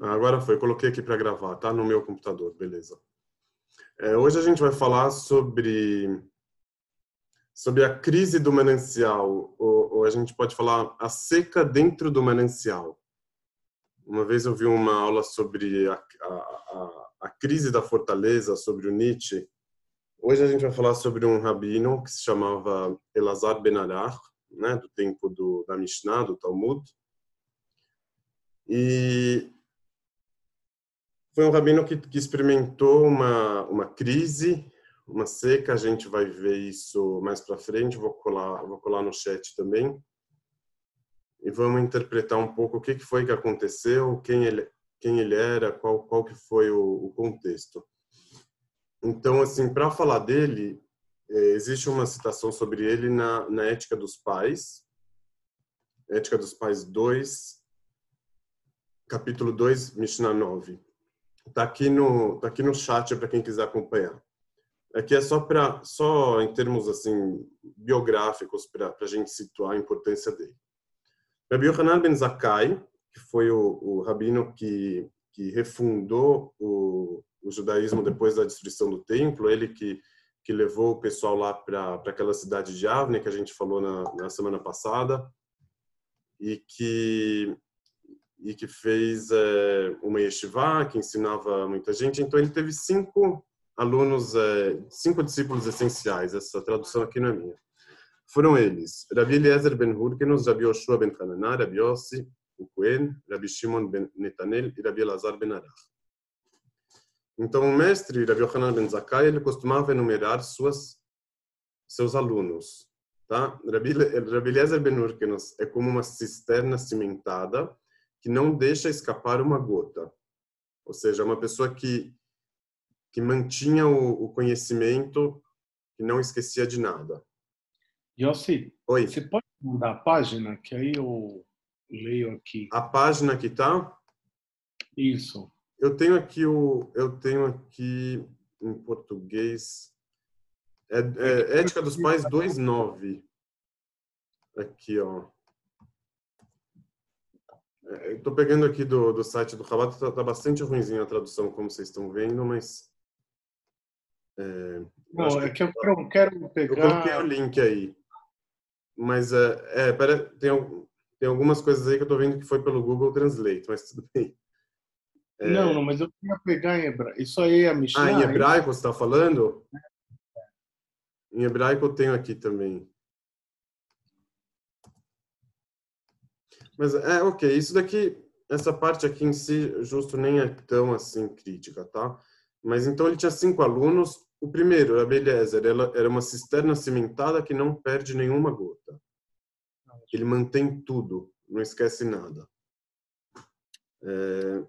Ah, agora foi, coloquei aqui para gravar, tá? No meu computador, beleza. É, hoje a gente vai falar sobre sobre a crise do manancial, ou, ou, a gente pode falar a seca dentro do manancial. Uma vez eu vi uma aula sobre a, a, a, a crise da fortaleza, sobre o Nietzsche. Hoje a gente vai falar sobre um rabino que se chamava Elazar Ben Arach, né, do tempo do, da Mishnah, do Talmud. E foi um rabino que, que experimentou uma, uma crise, uma seca. A gente vai ver isso mais para frente. Vou colar, vou colar no chat também. E vamos interpretar um pouco o que, que foi que aconteceu, quem ele, quem ele era, qual, qual que foi o, o contexto. Então, assim, para falar dele, é, existe uma citação sobre ele na, na Ética dos Pais, Ética dos Pais 2, capítulo 2, Mishnah 9. Tá aqui no tá aqui no chat para quem quiser acompanhar. Aqui é só para só em termos assim biográficos para a gente situar a importância dele. Rabbi Yohanan ben Zakkai, que foi o, o rabino que que refundou o, o judaísmo depois da destruição do templo, ele que que levou o pessoal lá para aquela cidade de Avne que a gente falou na, na semana passada e que e que fez é, uma yeshiva, que ensinava muita gente. Então, ele teve cinco alunos, é, cinco discípulos essenciais. Essa tradução aqui não é minha. Foram eles, Rabi Eliezer ben Hurkenos, Rabi Yoshua ben Hananá, Rabi Yossi, o Cohen, Rabi Shimon ben Netanel e Rabi Elazar ben Arach. Então, o mestre, Rabi Yohanan ben Zakkai, ele costumava enumerar suas, seus alunos. Tá? Rabi, Eliezer ben Hurkenos é como uma cisterna cimentada que não deixa escapar uma gota. Ou seja, uma pessoa que que mantinha o, o conhecimento, que não esquecia de nada. Yossi, Oi. você pode mudar a página, que aí eu leio aqui. A página que tá? Isso. Eu tenho aqui o, eu tenho aqui em português, é, é Ética dos Pais 2.9. Aqui, ó. Estou pegando aqui do, do site do Rabat, está tá bastante ruimzinho a tradução, como vocês estão vendo, mas... É, Não, é que, eu quero, quero pegar... Eu coloquei o link aí. Mas, é, é pera, tem, tem algumas coisas aí que eu estou vendo que foi pelo Google Translate, mas tudo bem. É... Não, não, mas eu queria pegar em hebraico. Isso aí é a Mishnah? Ah, em hebraico você está falando? Em hebraico eu tenho aqui também. Mas é ok, isso daqui, essa parte aqui em si, justo nem é tão assim crítica, tá? Mas então ele tinha cinco alunos. O primeiro, a Beliezer, ela era uma cisterna cimentada que não perde nenhuma gota. Ele mantém tudo, não esquece nada. É,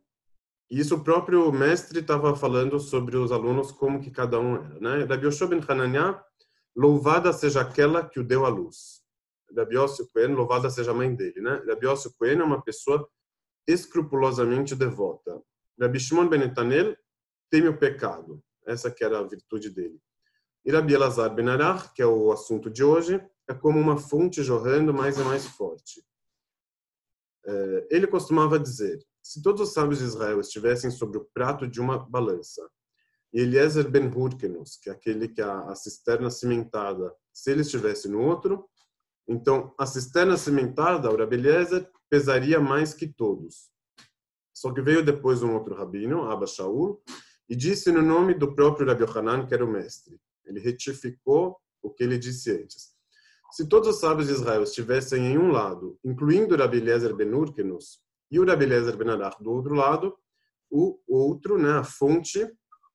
isso o próprio mestre estava falando sobre os alunos, como que cada um era. Né? Rabbi Yoshua ben Hananiah, louvada seja aquela que o deu à luz. Rabi Yossi Cohen, louvada seja a mãe dele, né? Rabi Yossi Cohen é uma pessoa escrupulosamente devota. Rabi Shimon Ben Netanel teme o pecado. Essa que era a virtude dele. E Rabi Elazar Arach, que é o assunto de hoje, é como uma fonte jorrando mais e mais forte. É, ele costumava dizer, se todos os sábios de Israel estivessem sobre o prato de uma balança, e Eliezer ben Hurkenus, que é aquele que a cisterna cimentada, se ele estivesse no outro, então, a cisterna cimentada, o Rabi Eliezer, pesaria mais que todos. Só que veio depois um outro rabino, Abba Shaul, e disse no nome do próprio Rabi Hanan, que era o mestre. Ele retificou o que ele disse antes. Se todos os sábios de Israel estivessem em um lado, incluindo o Rabi Eliezer ben Urkenus e o Rabi Eliezer ben Arach do outro lado, o outro, né, a fonte,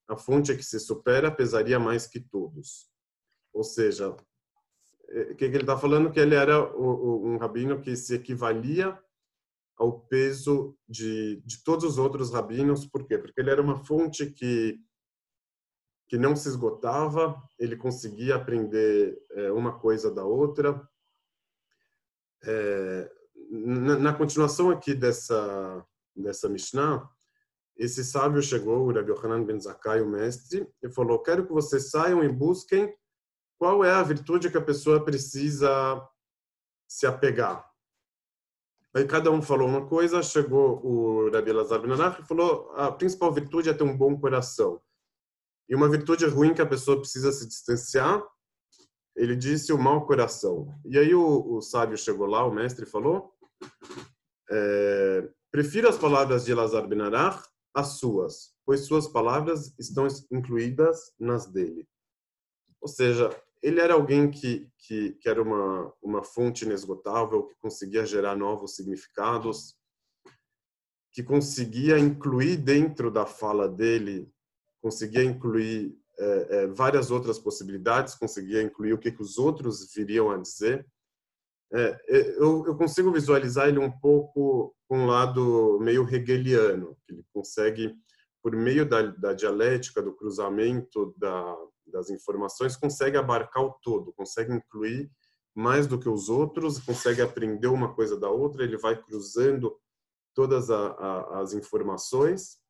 a fonte que se supera, pesaria mais que todos. Ou seja, o que, ele está falando? Que ele era um rabino que se equivalia ao peso de, de todos os outros rabinos. Por quê? Porque ele era uma fonte que que não se esgotava, ele conseguia aprender é, uma coisa da outra. É, na, na, continuação aqui dessa dessa Mishnah, esse sábio chegou, o Rabbi Yohanan ben Zakkai, o mestre, e falou: Quero que vocês saiam e busquem qual é a virtude que a pessoa precisa se apegar? Aí cada um falou uma coisa, chegou o Rabi Elazar Ben e falou a principal virtude é ter um bom coração. E uma virtude ruim que a pessoa precisa se distanciar, ele disse o mau coração. E aí o, o sábio chegou lá, o mestre falou, é, prefiro as palavras de Elazar Ben às suas, pois suas palavras estão incluídas nas dele. Ou seja, ele era alguém que, que, que, era uma, uma fonte inesgotável, que conseguia gerar novos significados, que conseguia incluir dentro da fala dele, conseguia incluir é, é, várias outras possibilidades, conseguia incluir o que, que os outros viriam a dizer. É, é eu, eu, consigo visualizar ele um pouco com um lado meio hegeliano, que ele consegue, por meio da, da dialética, do cruzamento da, das informações, consegue abarcar o todo, consegue incluir mais do que os outros, consegue aprender uma coisa da outra, ele vai cruzando todas a, a, as informações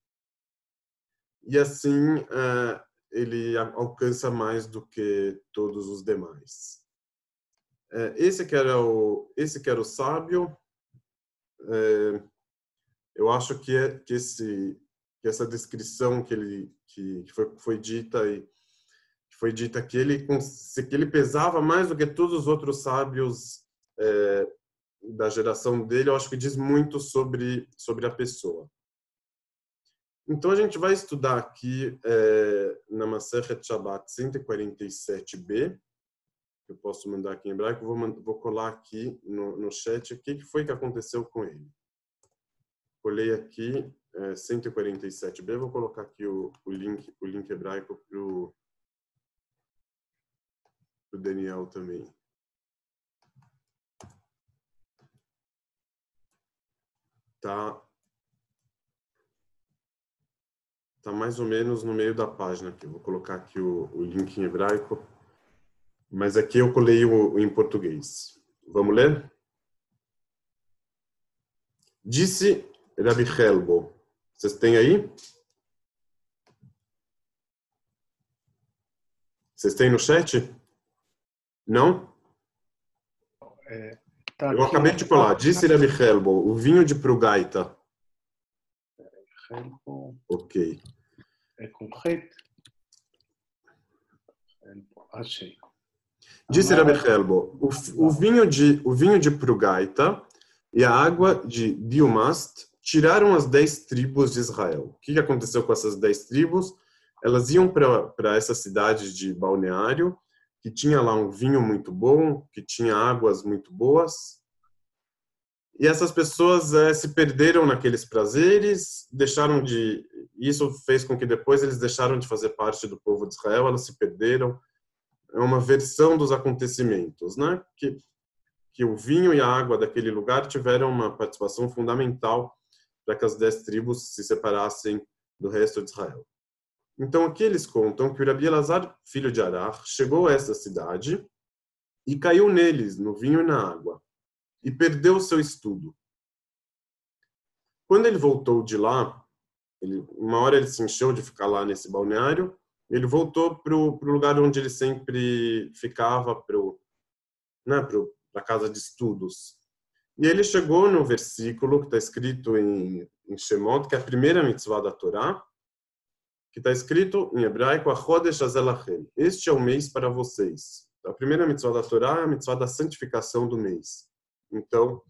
e assim é, ele alcança mais do que todos os demais. É, esse que era o esse que era o sábio. É, eu acho que é que esse que essa descrição que ele que foi foi dita e foi dita que ele que ele pesava mais do que todos os outros sábios é, da geração dele. Eu acho que diz muito sobre sobre a pessoa. Então a gente vai estudar aqui é, na Masechet Shabbat 147b. Eu posso mandar aqui em hebraico. Vou, vou colar aqui no, no chat o que, que foi que aconteceu com ele. Colei aqui é, 147b. Vou colocar aqui o, o link o link hebraico para o o Daniel também. Tá, tá mais ou menos no meio da página aqui. vou colocar aqui o, o link em hebraico, mas aqui eu colei o, o em português. Vamos ler? Disse Rabi Helbo. Vocês têm aí? Vocês têm no chat? Não? É, tá Eu acabei de colar. Disse Rabi Helbo, o vinho de Prugaita. Ok. É com ret. Achei. Disse Rabi Helbo, o, o, vinho de, o vinho de Prugaita e a água de Diumast tiraram as dez tribos de Israel. O que aconteceu com essas dez tribos? Elas iam para essa cidade de balneário que tinha lá um vinho muito bom, que tinha águas muito boas. E essas pessoas é, se perderam naqueles prazeres, deixaram de. Isso fez com que depois eles deixaram de fazer parte do povo de Israel, elas se perderam. É uma versão dos acontecimentos, né? Que, que o vinho e a água daquele lugar tiveram uma participação fundamental para que as dez tribos se separassem do resto de Israel. Então aqui eles contam que o Rabi Elazar, filho de Arar, chegou a essa cidade e caiu neles, no vinho e na água, e perdeu seu estudo. Quando ele voltou de lá, ele, uma hora ele se encheu de ficar lá nesse balneário, ele voltou para o lugar onde ele sempre ficava, para né, a casa de estudos. E ele chegou no versículo que está escrito em, em Shemot, que é a primeira mitzvah da Torá, que está escrito em hebraico, Este é o mês para vocês. A primeira mitzvah da Torá é a mitzvah da santificação do mês. Então,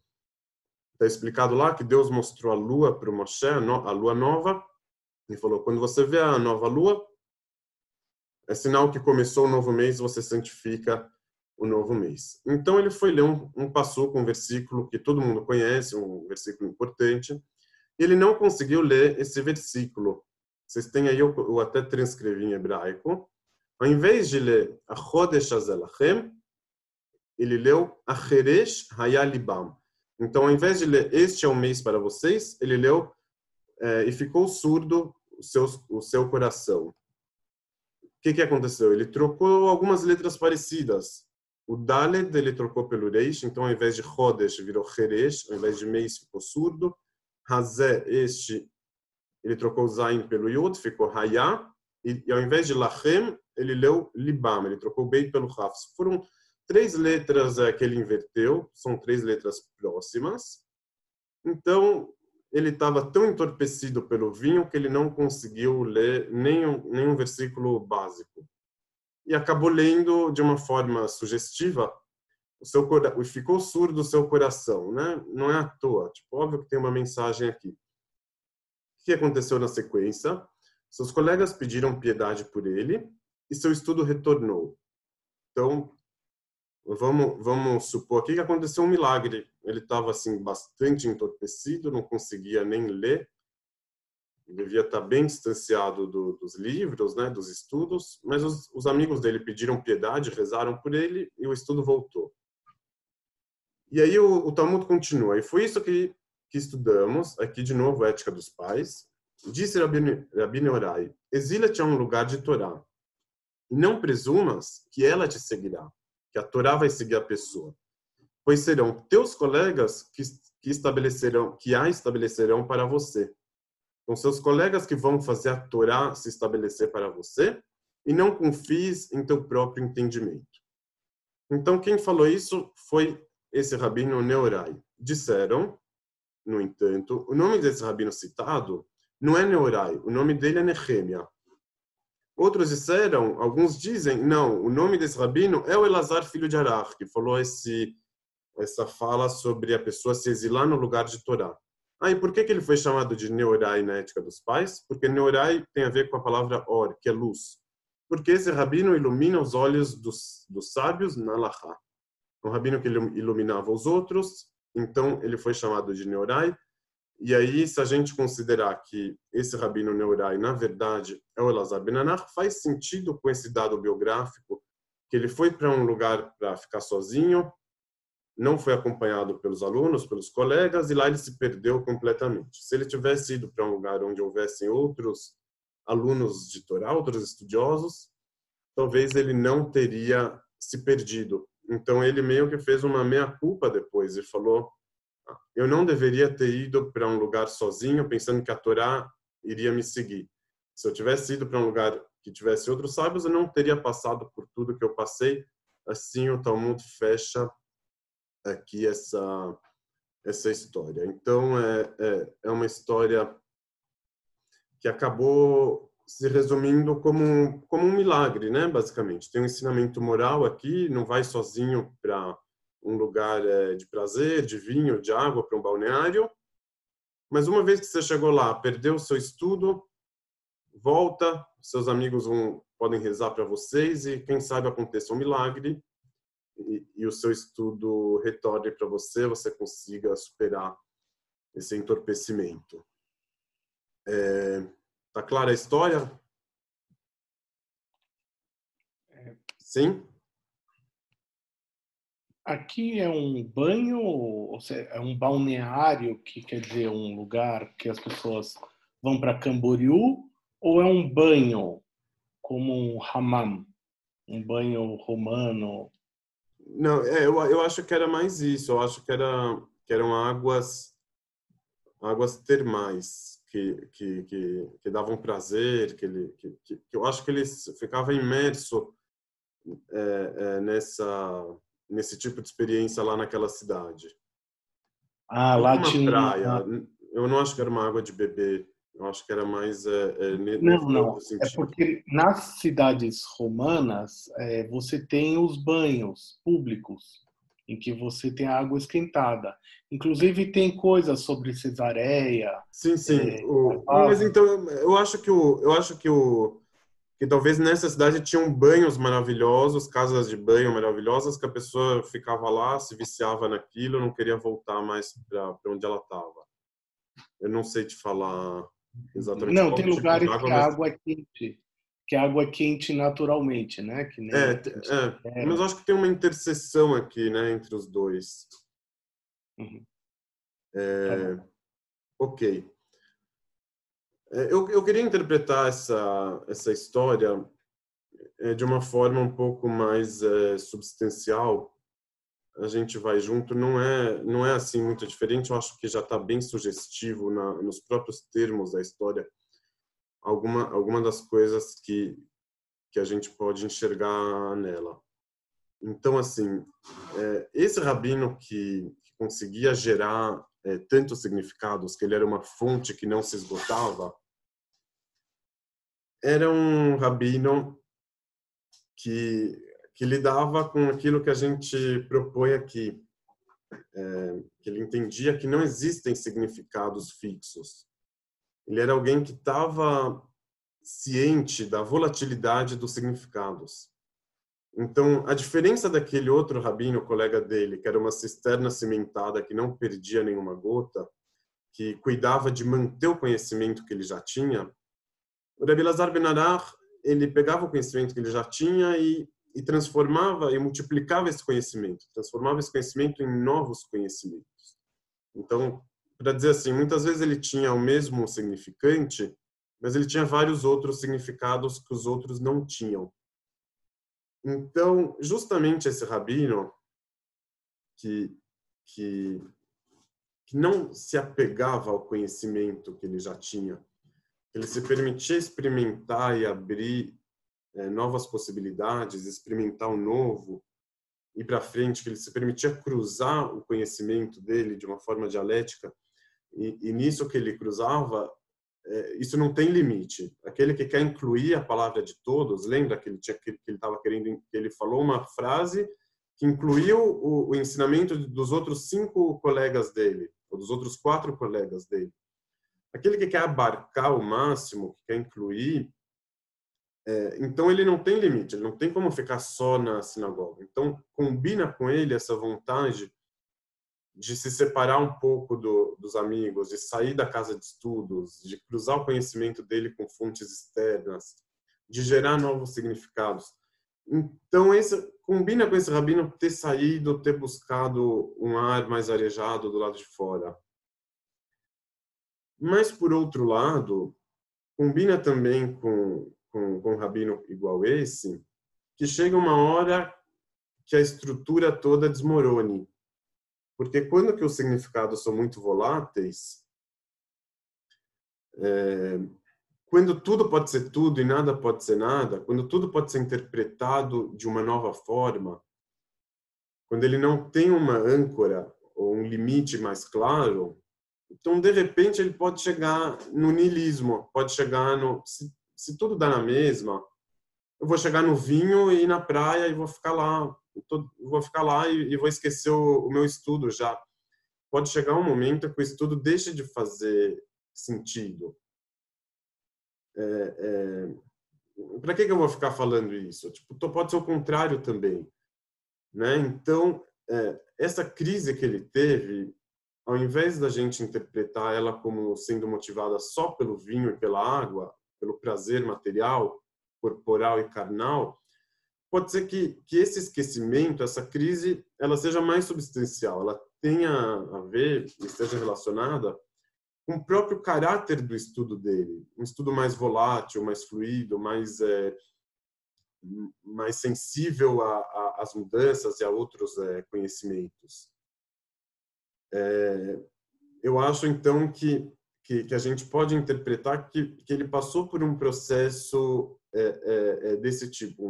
está explicado lá que Deus mostrou a lua para o Moshe, a lua nova, e falou: quando você vê a nova lua, é sinal que começou o novo mês, você santifica o novo mês. Então ele foi ler um, um com um versículo que todo mundo conhece, um versículo importante. Ele não conseguiu ler esse versículo vocês têm aí, eu, até transcrevi em hebraico. Ao invés de ler a Chodesh Azelachem, ele leu Acheresh Hayalibam. Então, ao invés de ler Este é o mês para vocês, ele leu é, e ficou surdo o seu, o seu coração. O que, que aconteceu? Ele trocou algumas letras parecidas. O Dalet ele trocou pelo Reish, então ao invés de Chodesh virou Cheresh, ao invés de mês ficou surdo. Hazé, este, ele trocou Zain pelo Yud, ficou Hayá, e, e, ao invés de Lachem, ele leu Libam, ele trocou Beit pelo Raf. Foram três letras é, que ele inverteu, são três letras próximas, Então, ele estava tão entorpecido pelo vinho que ele não conseguiu ler nenhum, nenhum versículo básico. E acabou lendo de uma forma sugestiva, o seu ficou surdo o seu coração, né? Não é à toa, tipo, óbvio que tem uma mensagem aqui. Que aconteceu na sequência? Seus colegas pediram piedade por ele e seu estudo retornou. Então, vamos, vamos supor aqui que aconteceu um milagre. Ele estava assim bastante entorpecido, não conseguia nem ler, devia estar bem distanciado do, dos livros, né, dos estudos, mas os, os, amigos dele pediram piedade, rezaram por ele e o estudo voltou. E aí o, o Talmud continua. E foi isso que, que estudamos aqui de novo, Ética dos Pais. Disse Rabbi Orai, exila-te a um lugar de Torá. E não presumas que ela te seguirá que a Torá vai seguir a pessoa, pois serão teus colegas que, que estabelecerão, que a estabelecerão para você. São seus colegas que vão fazer a Torá se estabelecer para você e não confies em teu próprio entendimento. Então, quem falou isso foi esse rabino Neurai. Disseram, no entanto, o nome desse rabino citado não é Neurai, o nome dele é Nehemia. Outros disseram, alguns dizem, não, o nome desse rabino é o Elazar, filho de Arach, que falou esse, essa fala sobre a pessoa se exilar no lugar de Torá. Ah, e por que, que ele foi chamado de Neurai na ética dos pais? Porque Neurai tem a ver com a palavra or, que é luz. Porque esse rabino ilumina os olhos dos, dos sábios na Lahá. Um rabino que iluminava os outros, então ele foi chamado de Neurai. E aí, se a gente considerar que esse rabino Neurai, na verdade, é o Elazar Benanach, faz sentido com esse dado biográfico que ele foi para um lugar para ficar sozinho, não foi acompanhado pelos alunos, pelos colegas, e lá ele se perdeu completamente. Se ele tivesse ido para um lugar onde houvessem outros alunos de Torá, outros estudiosos, talvez ele não teria se perdido. Então ele meio que fez uma meia-culpa depois e falou eu não deveria ter ido para um lugar sozinho pensando que a Torá iria me seguir. Se eu tivesse ido para um lugar que tivesse outros sábios, eu não teria passado por tudo que eu passei. Assim, o Talmud fecha aqui essa essa história. Então, é, é, é uma história que acabou se resumindo como um, como um milagre, né? Basicamente, tem um ensinamento moral aqui. Não vai sozinho para um lugar é, de prazer, de vinho, de água para um balneário. Mas uma vez que você chegou lá, perdeu o seu estudo, volta, seus amigos vão, podem rezar para vocês e quem sabe aconteça um milagre e, e o seu estudo retorne para você, você consiga superar esse entorpecimento. É, tá clara a história? Sim? Aqui é um banho, ou seja, é um balneário, que quer dizer um lugar que as pessoas vão para Camboriú, ou é um banho, como um hammam, um banho romano? Não, é, eu, eu acho que era mais isso. Eu acho que, era, que eram águas, águas termais que, que, que, que davam prazer, que, ele, que, que, eu acho que ele ficava imerso é, é, nessa nesse tipo de experiência lá naquela cidade. Ah, lá tinha praia. Eu não acho que era uma água de beber. Eu acho que era mais é, é, não, não. É porque nas cidades romanas é, você tem os banhos públicos em que você tem água esquentada. Inclusive tem coisas sobre cesareia. Sim, sim. É, o... Mas então eu acho que o eu acho que o que talvez nessa cidade tinham banhos maravilhosos, casas de banho maravilhosas, que a pessoa ficava lá, se viciava naquilo, não queria voltar mais para onde ela estava. Eu não sei te falar exatamente. Não, tem tipo lugares que a água é quente, que a água é quente naturalmente, né? Que nem é, é, mas eu acho que tem uma interseção aqui, né, entre os dois. Uhum. É, tá ok. É, eu, eu queria interpretar essa, essa história é, de uma forma um pouco mais é, substancial. A gente vai junto, não é não é assim muito diferente. Eu acho que já está bem sugestivo na, nos próprios termos da história. Alguma alguma das coisas que que a gente pode enxergar nela. Então, assim, é, esse rabino que, que conseguia gerar é, tantos significados, que ele era uma fonte que não se esgotava, era um rabino que, que lidava com aquilo que a gente propõe aqui, é, que ele entendia que não existem significados fixos. Ele era alguém que estava ciente da volatilidade dos significados. Então, a diferença daquele outro rabino, colega dele, que era uma cisterna cimentada que não perdia nenhuma gota, que cuidava de manter o conhecimento que ele já tinha, o Rabbi Lazar Ben Arach, ele pegava o conhecimento que ele já tinha e, e transformava e multiplicava esse conhecimento, transformava esse conhecimento em novos conhecimentos. Então, para dizer assim, muitas vezes ele tinha o mesmo significante, mas ele tinha vários outros significados que os outros não tinham. Então, justamente esse rabino que, que, que não se apegava ao conhecimento que ele já tinha, ele se permitia experimentar e abrir é, novas possibilidades, experimentar o novo, ir para frente, que ele se permitia cruzar o conhecimento dele de uma forma dialética, e, e nisso que ele cruzava, é, isso não tem limite. Aquele que quer incluir a palavra de todos, lembra que ele tinha que ele estava querendo, que ele falou uma frase que incluiu o, o ensinamento dos outros cinco colegas dele, ou dos outros quatro colegas dele. Aquele que quer abarcar o máximo, que quer incluir, é, então ele não tem limite, ele não tem como ficar só na sinagoga. Então combina com ele essa vontade de se separar um pouco do, dos amigos, de sair da casa de estudos, de cruzar o conhecimento dele com fontes externas, de gerar novos significados. Então, esse combina com esse rabino ter saído, ter buscado um ar mais arejado do lado de fora. Mas, por outro lado, combina também com, com, com um rabino igual esse, que chega uma hora que a estrutura toda desmorone porque quando que os significados são muito voláteis, é, quando tudo pode ser tudo e nada pode ser nada, quando tudo pode ser interpretado de uma nova forma, quando ele não tem uma âncora ou um limite mais claro, então de repente ele pode chegar no niilismo, pode chegar no se, se tudo dá na mesma, eu vou chegar no vinho e na praia e vou ficar lá tô, vou ficar lá e, e vou esquecer o, o, meu estudo já. Pode chegar um momento que o estudo deixa de fazer sentido. É, é, Para que, que eu vou ficar falando isso? Tipo, pode ser o contrário também. Né? Então, é, essa crise que ele teve, ao invés da gente interpretar ela como sendo motivada só pelo vinho e pela água, pelo prazer material, corporal e carnal, pode ser que, que esse esquecimento, essa crise, ela seja mais substancial, ela tenha a ver, esteja relacionada com o próprio caráter do estudo dele, um estudo mais volátil, mais fluido, mais é, mais sensível às mudanças e a outros é, conhecimentos. É, eu acho então que, que, que a gente pode interpretar que, que ele passou por um processo é, é, é desse tipo,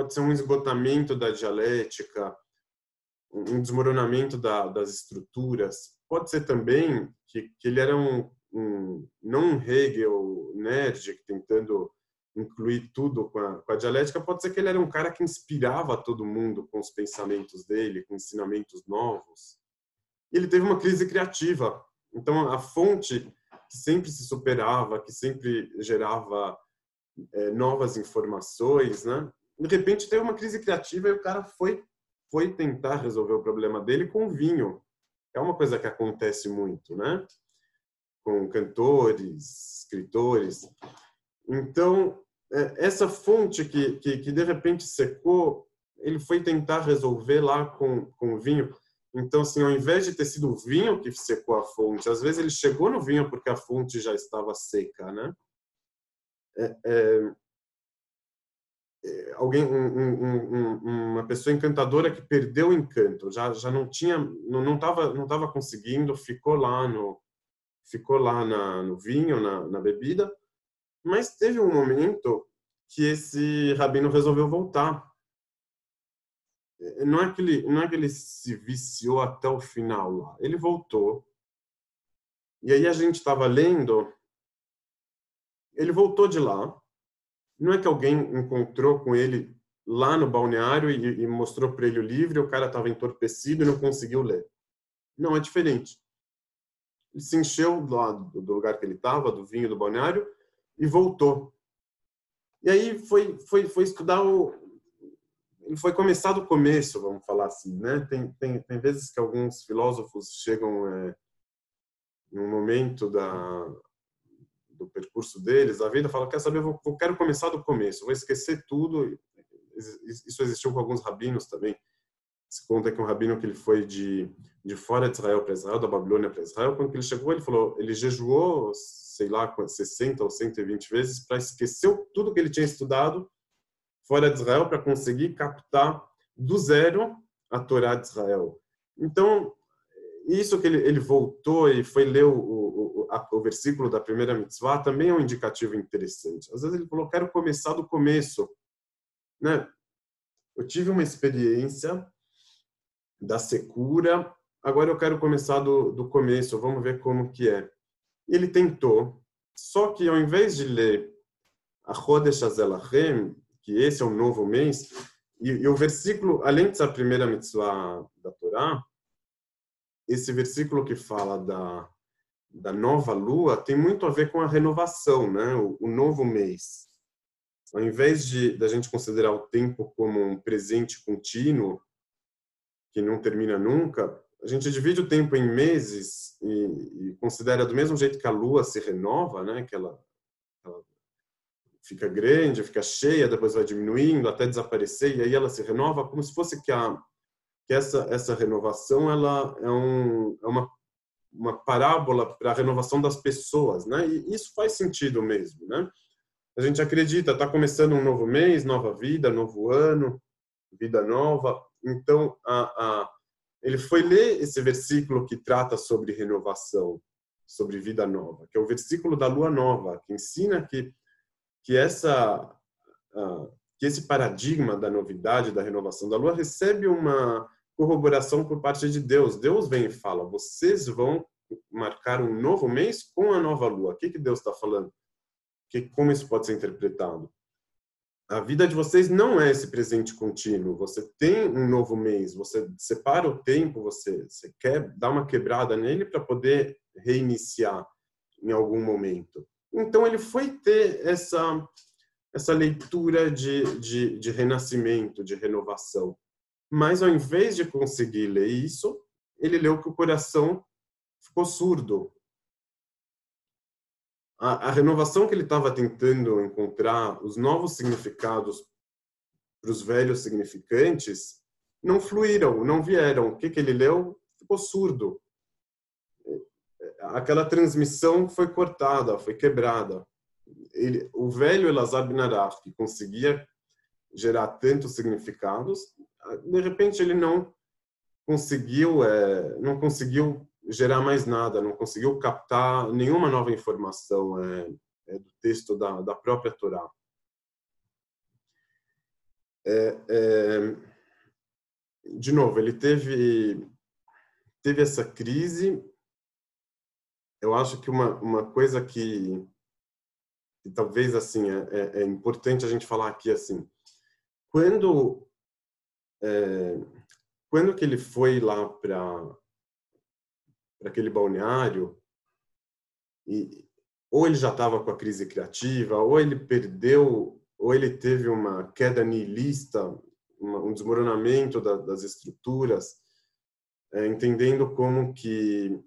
pode ser um esgotamento da dialética, um desmoronamento da, das estruturas. Pode ser também que, que ele era um, um, não um Hegel nerd tentando incluir tudo com a, com a, dialética, pode ser que ele era um cara que inspirava todo mundo com os pensamentos dele, com ensinamentos novos. Ele teve uma crise criativa. Então, a fonte que sempre se superava, que sempre gerava é, novas informações, né? De repente teve uma crise criativa e o cara foi foi tentar resolver o problema dele com vinho. É uma coisa que acontece muito, né? Com cantores, escritores. Então, é, essa fonte que, que, que de repente secou, ele foi tentar resolver lá com, com vinho. Então, assim, ao invés de ter sido o vinho que secou a fonte, às vezes ele chegou no vinho porque a fonte já estava seca, né? É, é, alguém um, um, uma pessoa encantadora que perdeu o encanto já já não tinha não não estava não tava conseguindo ficou lá no ficou lá na, no vinho na, na bebida mas teve um momento que esse rabino resolveu voltar não é que ele não é que ele se viciou até o final lá ele voltou E aí a gente estava lendo, ele voltou de lá. Não é que alguém encontrou com ele lá no balneário e, e mostrou para ele o livro e o cara estava entorpecido e não conseguiu ler. Não, é diferente. Ele se encheu do, lugar que ele estava, do vinho do balneário, e voltou. E aí foi, foi, foi estudar o. Foi começar do começo, vamos falar assim, né? Tem, tem, tem vezes que alguns filósofos chegam é, em um momento da, do percurso deles, a vida fala, quer saber, vou, quero começar do começo, vou esquecer tudo. Isso existiu com alguns rabinos também. Se conta que um rabino que ele foi de, de fora de Israel para Israel, da Babilônia para Israel, quando ele chegou, ele falou, ele jejuou, sei lá, 60 ou 120 vezes para esquecer tudo que ele tinha estudado fora de Israel para conseguir captar do zero a Torá de Israel. Então, isso que ele, ele voltou e foi ler o, o, a, o versículo da primeira mitzvah também é um indicativo interessante. Às vezes ele falou, quero começar do começo. Né? Eu tive uma experiência da secura. Agora eu quero começar do, do começo, vamos ver como que é. Ele tentou, só que ao invés de ler a Chodesh Azelachem, que esse é um novo mês, e, e, o versículo, além de ser a primeira mitzvah da Torá, esse versículo que fala da, da nova lua tem muito a ver com a renovação, né? o, o novo mês. Ao invés de da gente considerar o tempo como um presente contínuo, que não termina nunca, a gente divide o tempo em meses e, e considera do mesmo jeito que a lua se renova, né? Que ela, ela, fica grande, fica cheia, depois vai diminuindo até desaparecer e aí ela se renova como se fosse que a que essa essa renovação ela é, um, é uma uma parábola para a renovação das pessoas, né? E isso faz sentido mesmo, né? A gente acredita, está começando um novo mês, nova vida, novo ano, vida nova. Então, a, a, ele foi ler esse versículo que trata sobre renovação, sobre vida nova, que é o versículo da lua nova, que ensina que, que, essa, uh, que esse paradigma da novidade, da renovação da lua, recebe uma corroboração por parte de Deus. Deus vem e fala: vocês vão marcar um novo mês com a nova lua. O que, que Deus está falando? Que, como isso pode ser interpretado? a vida de vocês não é esse presente contínuo. Você tem um novo mês, você separa o tempo, você, você quer dar uma quebrada nele para poder reiniciar em algum momento. Então ele foi ter essa essa leitura de, de, de renascimento, de renovação. Mas ao invés de conseguir ler isso, ele leu que o coração ficou surdo, a, a renovação que ele estava tentando encontrar, os novos significados para os velhos significantes, não fluíram, não vieram. O que, que ele leu? Ficou surdo. Aquela transmissão foi cortada, foi quebrada. Ele, o velho Elazar Binarach, que conseguia gerar tantos significados, de repente ele não conseguiu, é, não conseguiu gerar mais nada, não conseguiu captar nenhuma nova informação é, é, do texto da, da própria Torá. De novo, ele teve teve essa crise. Eu acho que uma, uma coisa que, que talvez assim é, é, é importante a gente falar aqui assim, quando é, quando que ele foi lá para aquele balneário e ou ele já estava com a crise criativa, ou ele perdeu, ou ele teve uma queda nihilista, um desmoronamento da, das estruturas, é, entendendo como que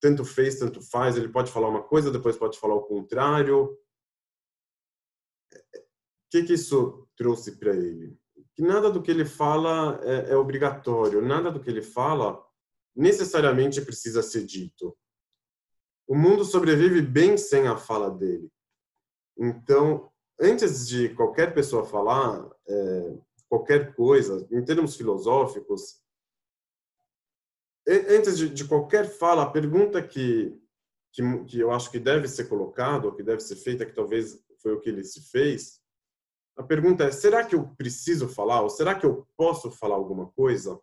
tanto fez, tanto faz, ele pode falar uma coisa, depois pode falar o contrário. O que, que isso trouxe para ele? Que nada do que ele fala é, é obrigatório, nada do que ele fala necessariamente precisa ser dito. O mundo sobrevive bem sem a fala dele. Então, antes de qualquer pessoa falar é, qualquer coisa, em termos filosóficos, antes de, de qualquer fala, a pergunta que, que, que eu acho que deve ser colocada, ou que deve ser feita, que talvez foi o que ele se fez, a pergunta é: será que eu preciso falar? Ou será que eu posso falar alguma coisa?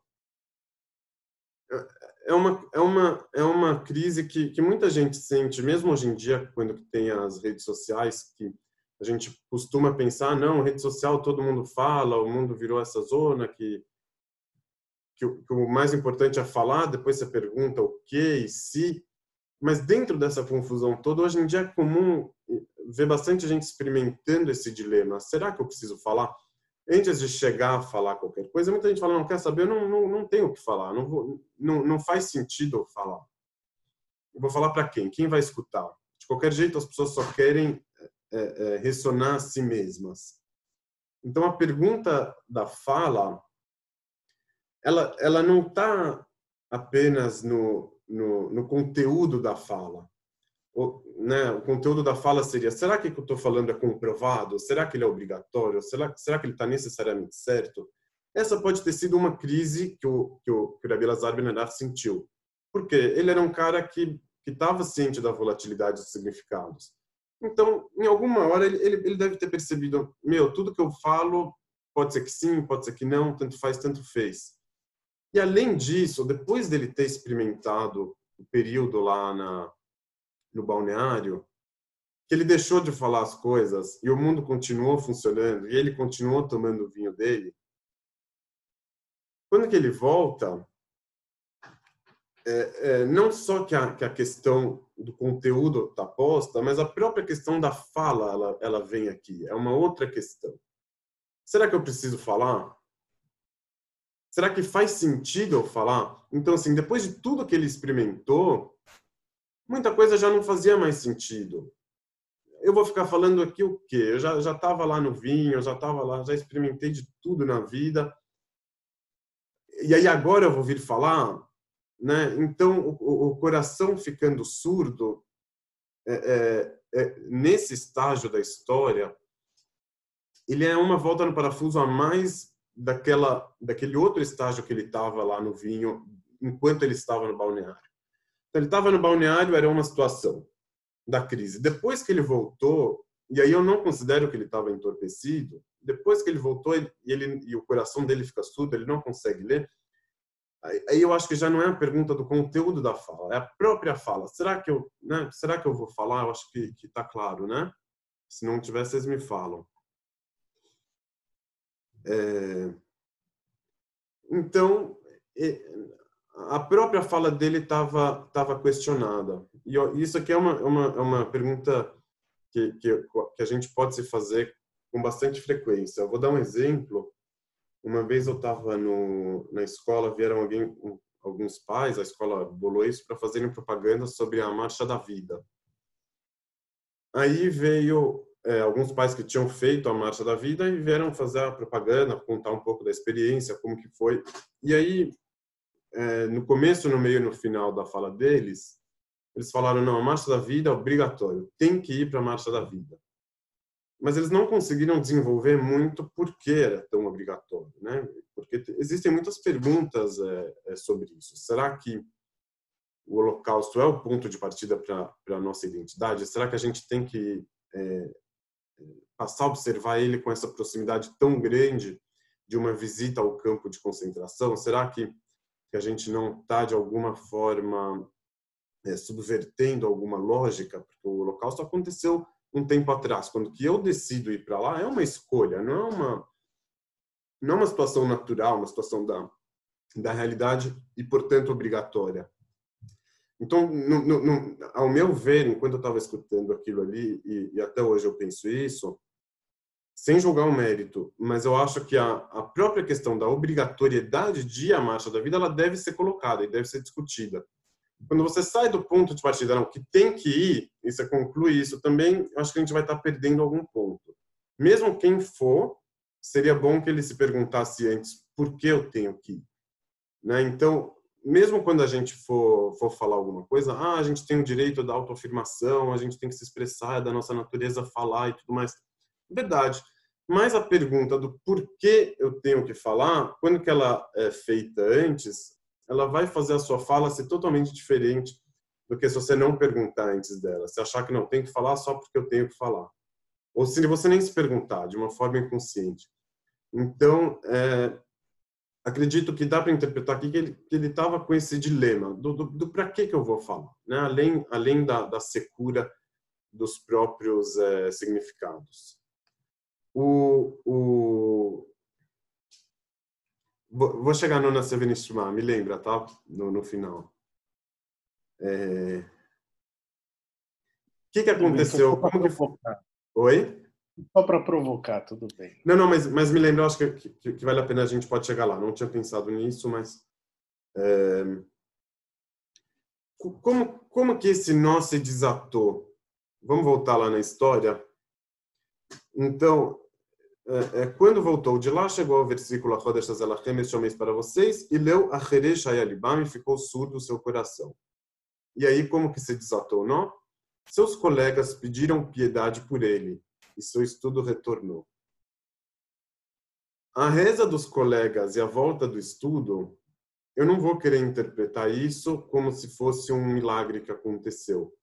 é uma, é uma, é uma crise que, que muita gente sente, mesmo hoje em dia, quando tem as redes sociais, que a gente costuma pensar, não, rede social todo mundo fala, o mundo virou essa zona que, que, o, que o mais importante é falar, depois você pergunta o que e se. Mas dentro dessa confusão toda, hoje em dia é comum ver bastante gente experimentando esse dilema. Será que eu preciso falar? Antes de chegar a falar qualquer coisa, muita gente fala, não quer saber, eu não, não, não tenho o que falar, não, vou, não, não faz sentido eu falar. Eu vou falar para quem? Quem vai escutar? De qualquer jeito, as pessoas só querem é, é, ressonar a si mesmas. Então, a pergunta da fala, ela, ela não está apenas no, no, no, conteúdo da fala. O, né, o conteúdo da fala seria: será que o que eu estou falando é comprovado? Será que ele é obrigatório? Será, será que ele está necessariamente certo? Essa pode ter sido uma crise que o, que o, que o Rabi Lazar sentiu. Porque ele era um cara que estava ciente da volatilidade dos significados. Então, em alguma hora, ele, ele, ele deve ter percebido: meu, tudo que eu falo pode ser que sim, pode ser que não, tanto faz, tanto fez. E além disso, depois dele ter experimentado o período lá na, no balneário, que ele deixou de falar as coisas e o mundo continuou funcionando e ele continuou tomando o vinho dele. Quando que ele volta, é, é, não só que a, que a questão do conteúdo está posta, mas a própria questão da fala ela, ela vem aqui. É uma outra questão. Será que eu preciso falar? Será que faz sentido eu falar? Então, assim, depois de tudo que ele experimentou, muita coisa já não fazia mais sentido. Eu vou ficar falando aqui o quê? Eu já já estava lá no vinho, eu já estava lá, já experimentei de tudo na vida. E aí agora eu vou vir falar, né? Então o, o coração ficando surdo é, é, é, nesse estágio da história, ele é uma volta no parafuso a mais daquela daquele outro estágio que ele estava lá no vinho enquanto ele estava no balneário. Então, ele estava no balneário, era uma situação da crise. Depois que ele voltou, e aí eu não considero que ele estava entorpecido, depois que ele voltou ele, e, ele, e o coração dele fica surdo, ele não consegue ler, aí eu acho que já não é a pergunta do conteúdo da fala, é a própria fala. Será que eu, né, será que eu vou falar? Eu acho que está claro, né? Se não tiver, vocês me falam. É... Então, a própria fala dele estava tava questionada. E isso aqui é uma, uma, é uma pergunta que, que, que, a gente pode se fazer com bastante frequência. Eu vou dar um exemplo. Uma vez eu estava na escola, vieram alguém, alguns pais, a escola bolou isso para fazerem propaganda sobre a Marcha da Vida. Aí veio é, alguns pais que tinham feito a Marcha da Vida e vieram fazer a propaganda, contar um pouco da experiência, como que foi. E aí, é, no começo, no meio e no final da fala deles, eles falaram, não, a Marcha da Vida é obrigatório, tem que ir para a Marcha da Vida. Mas eles não conseguiram desenvolver muito por que era tão obrigatório, né? Porque existem muitas perguntas é, é, sobre isso. Será que o Holocausto é o ponto de partida para a nossa identidade? Será que a gente tem que é, passar a observar ele com essa proximidade tão grande de uma visita ao campo de concentração? Será que, que a gente não está, de alguma forma, é, subvertendo alguma lógica? Porque o Holocausto aconteceu um tempo atrás. Quando que eu decido ir para lá, é uma escolha, não é uma, não é uma situação natural, uma situação da, da realidade e, portanto, obrigatória. Então, no, no, ao meu ver, enquanto eu estava escutando aquilo ali, e, e, até hoje eu penso isso, sem julgar o mérito, mas eu acho que a, a própria questão da obrigatoriedade de a marcha da vida, ela deve ser colocada e deve ser discutida. Quando você sai do ponto de partida, não, que tem que ir, e você conclui isso também, acho que a gente vai estar perdendo algum ponto. Mesmo quem for, seria bom que ele se perguntasse antes por que eu tenho que ir. Né? Então, mesmo quando a gente for, for falar alguma coisa, ah, a gente tem o direito da autoafirmação, a gente tem que se expressar, é da nossa natureza falar e tudo mais. Verdade. Mas a pergunta do porquê eu tenho que falar, quando que ela é feita antes, ela vai fazer a sua fala ser totalmente diferente do que se você não perguntar antes dela. Se achar que não tem que falar só porque eu tenho que falar. Ou se você nem se perguntar, de uma forma inconsciente. Então, é, acredito que dá para interpretar aqui que ele estava com esse dilema do, do, do para que que eu vou falar, né? Além além da, da secura dos próprios é, significados. O, o vou, chegar no Nasevenishma, me lembra, tá? No, no final. É... O que que aconteceu? Que foi? Oi? Só para provocar, tudo bem. Não, não, mas, mas me lembra, acho que, que, que, vale a pena a gente pode chegar lá. Não tinha pensado nisso, mas é, como como que esse nó se desatou? Vamos voltar lá na história. Então, é, é, quando voltou de lá, chegou ao versículo Chodesh Azalachem, este mês para vocês, e leu a Heresh Hayalibam e ficou surdo o seu coração. E aí, como que se desatou o nó? Seus colegas pediram piedade por ele e seu estudo retornou. A reza dos colegas e a volta do estudo, eu não vou querer interpretar isso como se fosse um milagre que aconteceu.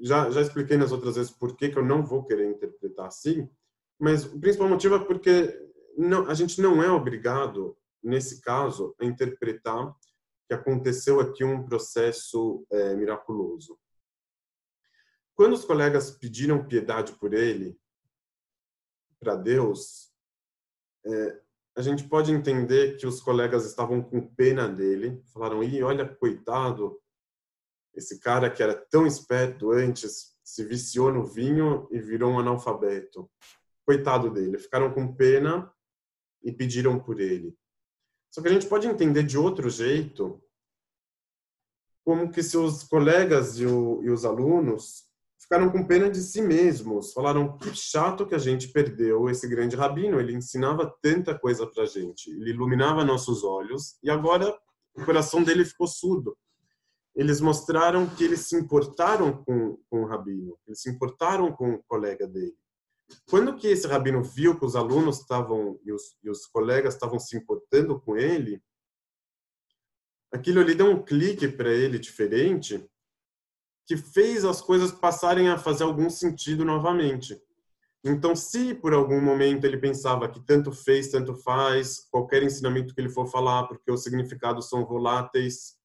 Já, já expliquei nas outras vezes por que, que eu não vou querer interpretar assim, mas o principal motivo é porque não, a gente não é obrigado, nesse caso, a interpretar que aconteceu aqui um processo é, miraculoso. Quando os colegas pediram piedade por ele, para Deus, é, a gente pode entender que os colegas estavam com pena dele, falaram: "Ih, olha, coitado, esse cara que era tão esperto antes se viciou no vinho e virou um analfabeto. Coitado dele". Ficaram com pena e pediram por ele. Só que a gente pode entender de outro jeito, como que seus colegas e, o, e os alunos ficaram com pena de si mesmos. Falaram que chato que a gente perdeu esse grande rabino. Ele ensinava tanta coisa para gente, ele iluminava nossos olhos e agora o coração dele ficou surdo. Eles mostraram que eles se importaram com, com o rabino, eles se importaram com o colega dele. Quando que esse rabino viu que os alunos estavam e os, e os colegas estavam se importando com ele, aquilo ali deu um clique para ele diferente que fez as coisas passarem a fazer algum sentido novamente. Então, se por algum momento ele pensava que tanto fez, tanto faz, qualquer ensinamento que ele for falar, porque os significados são voláteis,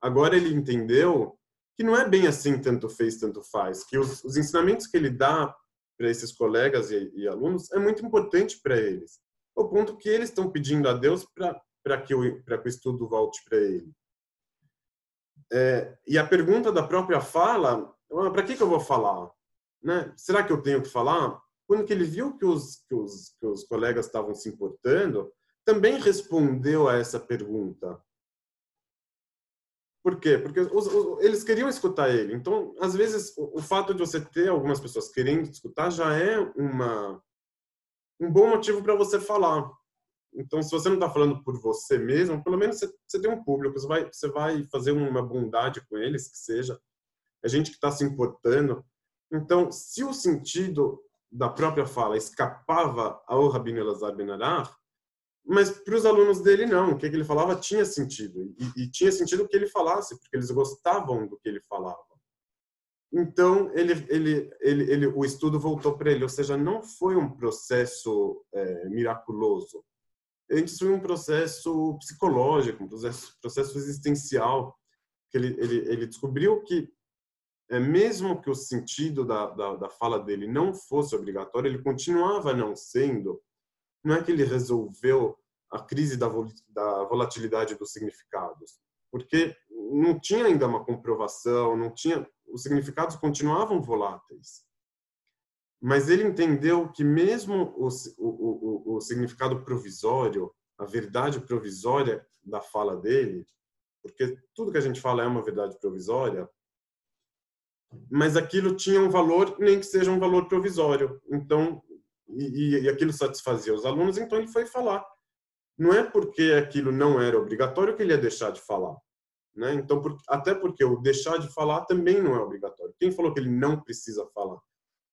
agora ele entendeu que não é bem assim tanto fez, tanto faz, que os, os ensinamentos que ele dá para esses colegas e, e, alunos é muito importante para eles, ao ponto que eles estão pedindo a Deus para que, o, que o estudo volte para ele. É, e a pergunta da própria fala, ah, para que, que eu vou falar? Né? Será que eu tenho que falar? Quando que ele viu que os, que os, que os colegas estavam se importando, também respondeu a essa pergunta. Por quê? Porque os, os, eles queriam escutar ele. Então, às vezes, o, o, fato de você ter algumas pessoas querendo escutar já é uma, um bom motivo para você falar. Então, se você não está falando por você mesmo, pelo menos você, você, tem um público, você vai, você vai fazer uma bondade com eles, que seja. É gente que está se importando. Então, se o sentido da própria fala escapava ao Rabino Elazar Ben mas para os alunos dele não, o que ele falava tinha sentido e, e, tinha sentido o que ele falasse, porque eles gostavam do que ele falava. Então ele, ele, ele, ele o estudo voltou para ele, ou seja, não foi um processo é, miraculoso, antes foi um processo psicológico, um processo, processo existencial, que ele, ele, ele descobriu que é, mesmo que o sentido da, da, da, fala dele não fosse obrigatório, ele continuava não sendo. Não é que ele resolveu a crise da, da volatilidade dos significados, porque não tinha ainda uma comprovação, não tinha, os significados continuavam voláteis. Mas ele entendeu que mesmo o, o, o, o significado provisório, a verdade provisória da fala dele, porque tudo que a gente fala é uma verdade provisória, mas aquilo tinha um valor, nem que seja um valor provisório. Então, e, e, aquilo satisfazia os alunos, então ele foi falar. Não é porque aquilo não era obrigatório que ele ia deixar de falar. Né? Então, por, até porque o deixar de falar também não é obrigatório. Quem falou que ele não precisa falar?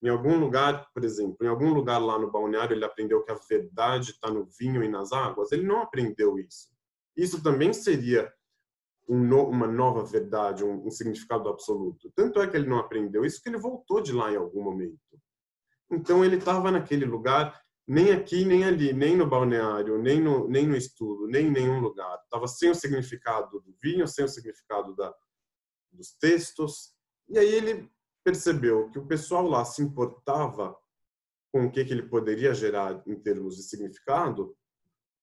Em algum lugar, por exemplo, em algum lugar lá no balneário, ele aprendeu que a verdade está no vinho e nas águas. Ele não aprendeu isso. Isso também seria um no, uma nova verdade, um, um, significado absoluto. Tanto é que ele não aprendeu isso que ele voltou de lá em algum momento. Então ele estava naquele lugar nem aqui, nem ali, nem no balneário, nem no, nem no estudo, nem em nenhum lugar. Estava sem o significado do vinho, sem o significado da, dos textos. E aí ele percebeu que o pessoal lá se importava com o que, que ele poderia gerar em termos de significado.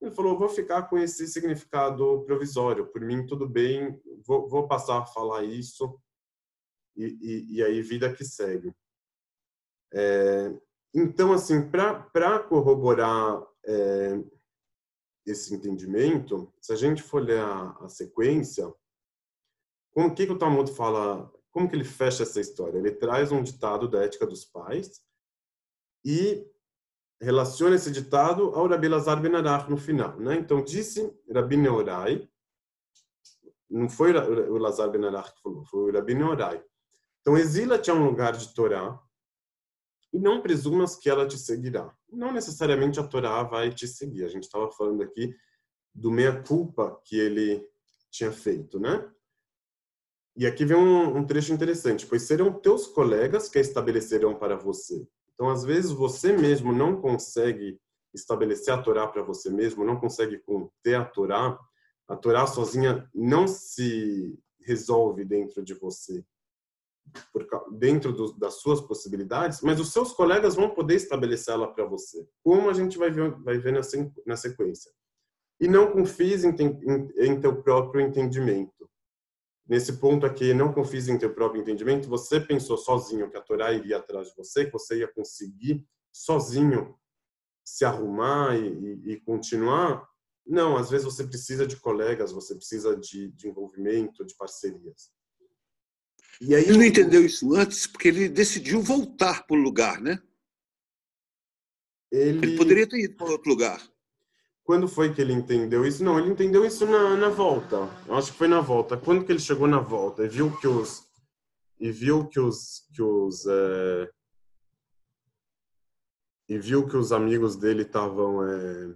Ele falou: vou ficar com esse significado provisório. Por mim, tudo bem, vou, vou passar a falar isso. E, e, e aí, vida que segue. É, então, assim, para corroborar é, esse entendimento, se a gente for ler a, a sequência, como que, que o Talmud fala, como que ele fecha essa história? Ele traz um ditado da ética dos pais e relaciona esse ditado ao Rabi Lazar Ben Arach no final, né? Então disse Rabi Neorai, não foi o Lazar Ben Arach que falou, foi o Rabi Neorai. Então exila tinha um lugar de Torá e não presumas que ela te seguirá. Não necessariamente a Torá vai te seguir. A gente estava falando aqui do meia-culpa que ele tinha feito, né? E aqui vem um, um, trecho interessante, pois serão teus colegas que a estabelecerão para você. Então, às vezes, você mesmo não consegue estabelecer a Torá para você mesmo, não consegue conter a Torá. A Torá sozinha não se resolve dentro de você por, dentro do, das suas possibilidades, mas os seus colegas vão poder estabelecer ela para você, como a gente vai ver, vai ver na, na sequência. E não confies em, em, em teu próprio entendimento. Nesse ponto aqui, não confies em teu próprio entendimento. Você pensou sozinho que a Torá iria atrás de você, que você ia conseguir sozinho se arrumar e, e, e continuar. Não, às vezes você precisa de colegas, você precisa de, de envolvimento, de parcerias. E aí, ele não entendeu isso antes porque ele decidiu voltar para o lugar, né? Ele... ele... poderia ter ido para outro lugar. Quando foi que ele entendeu isso? Não, ele entendeu isso na, na volta. Eu acho que foi na volta. Quando que ele chegou na volta e viu que os e viu que os que os é... e viu que os amigos dele estavam é...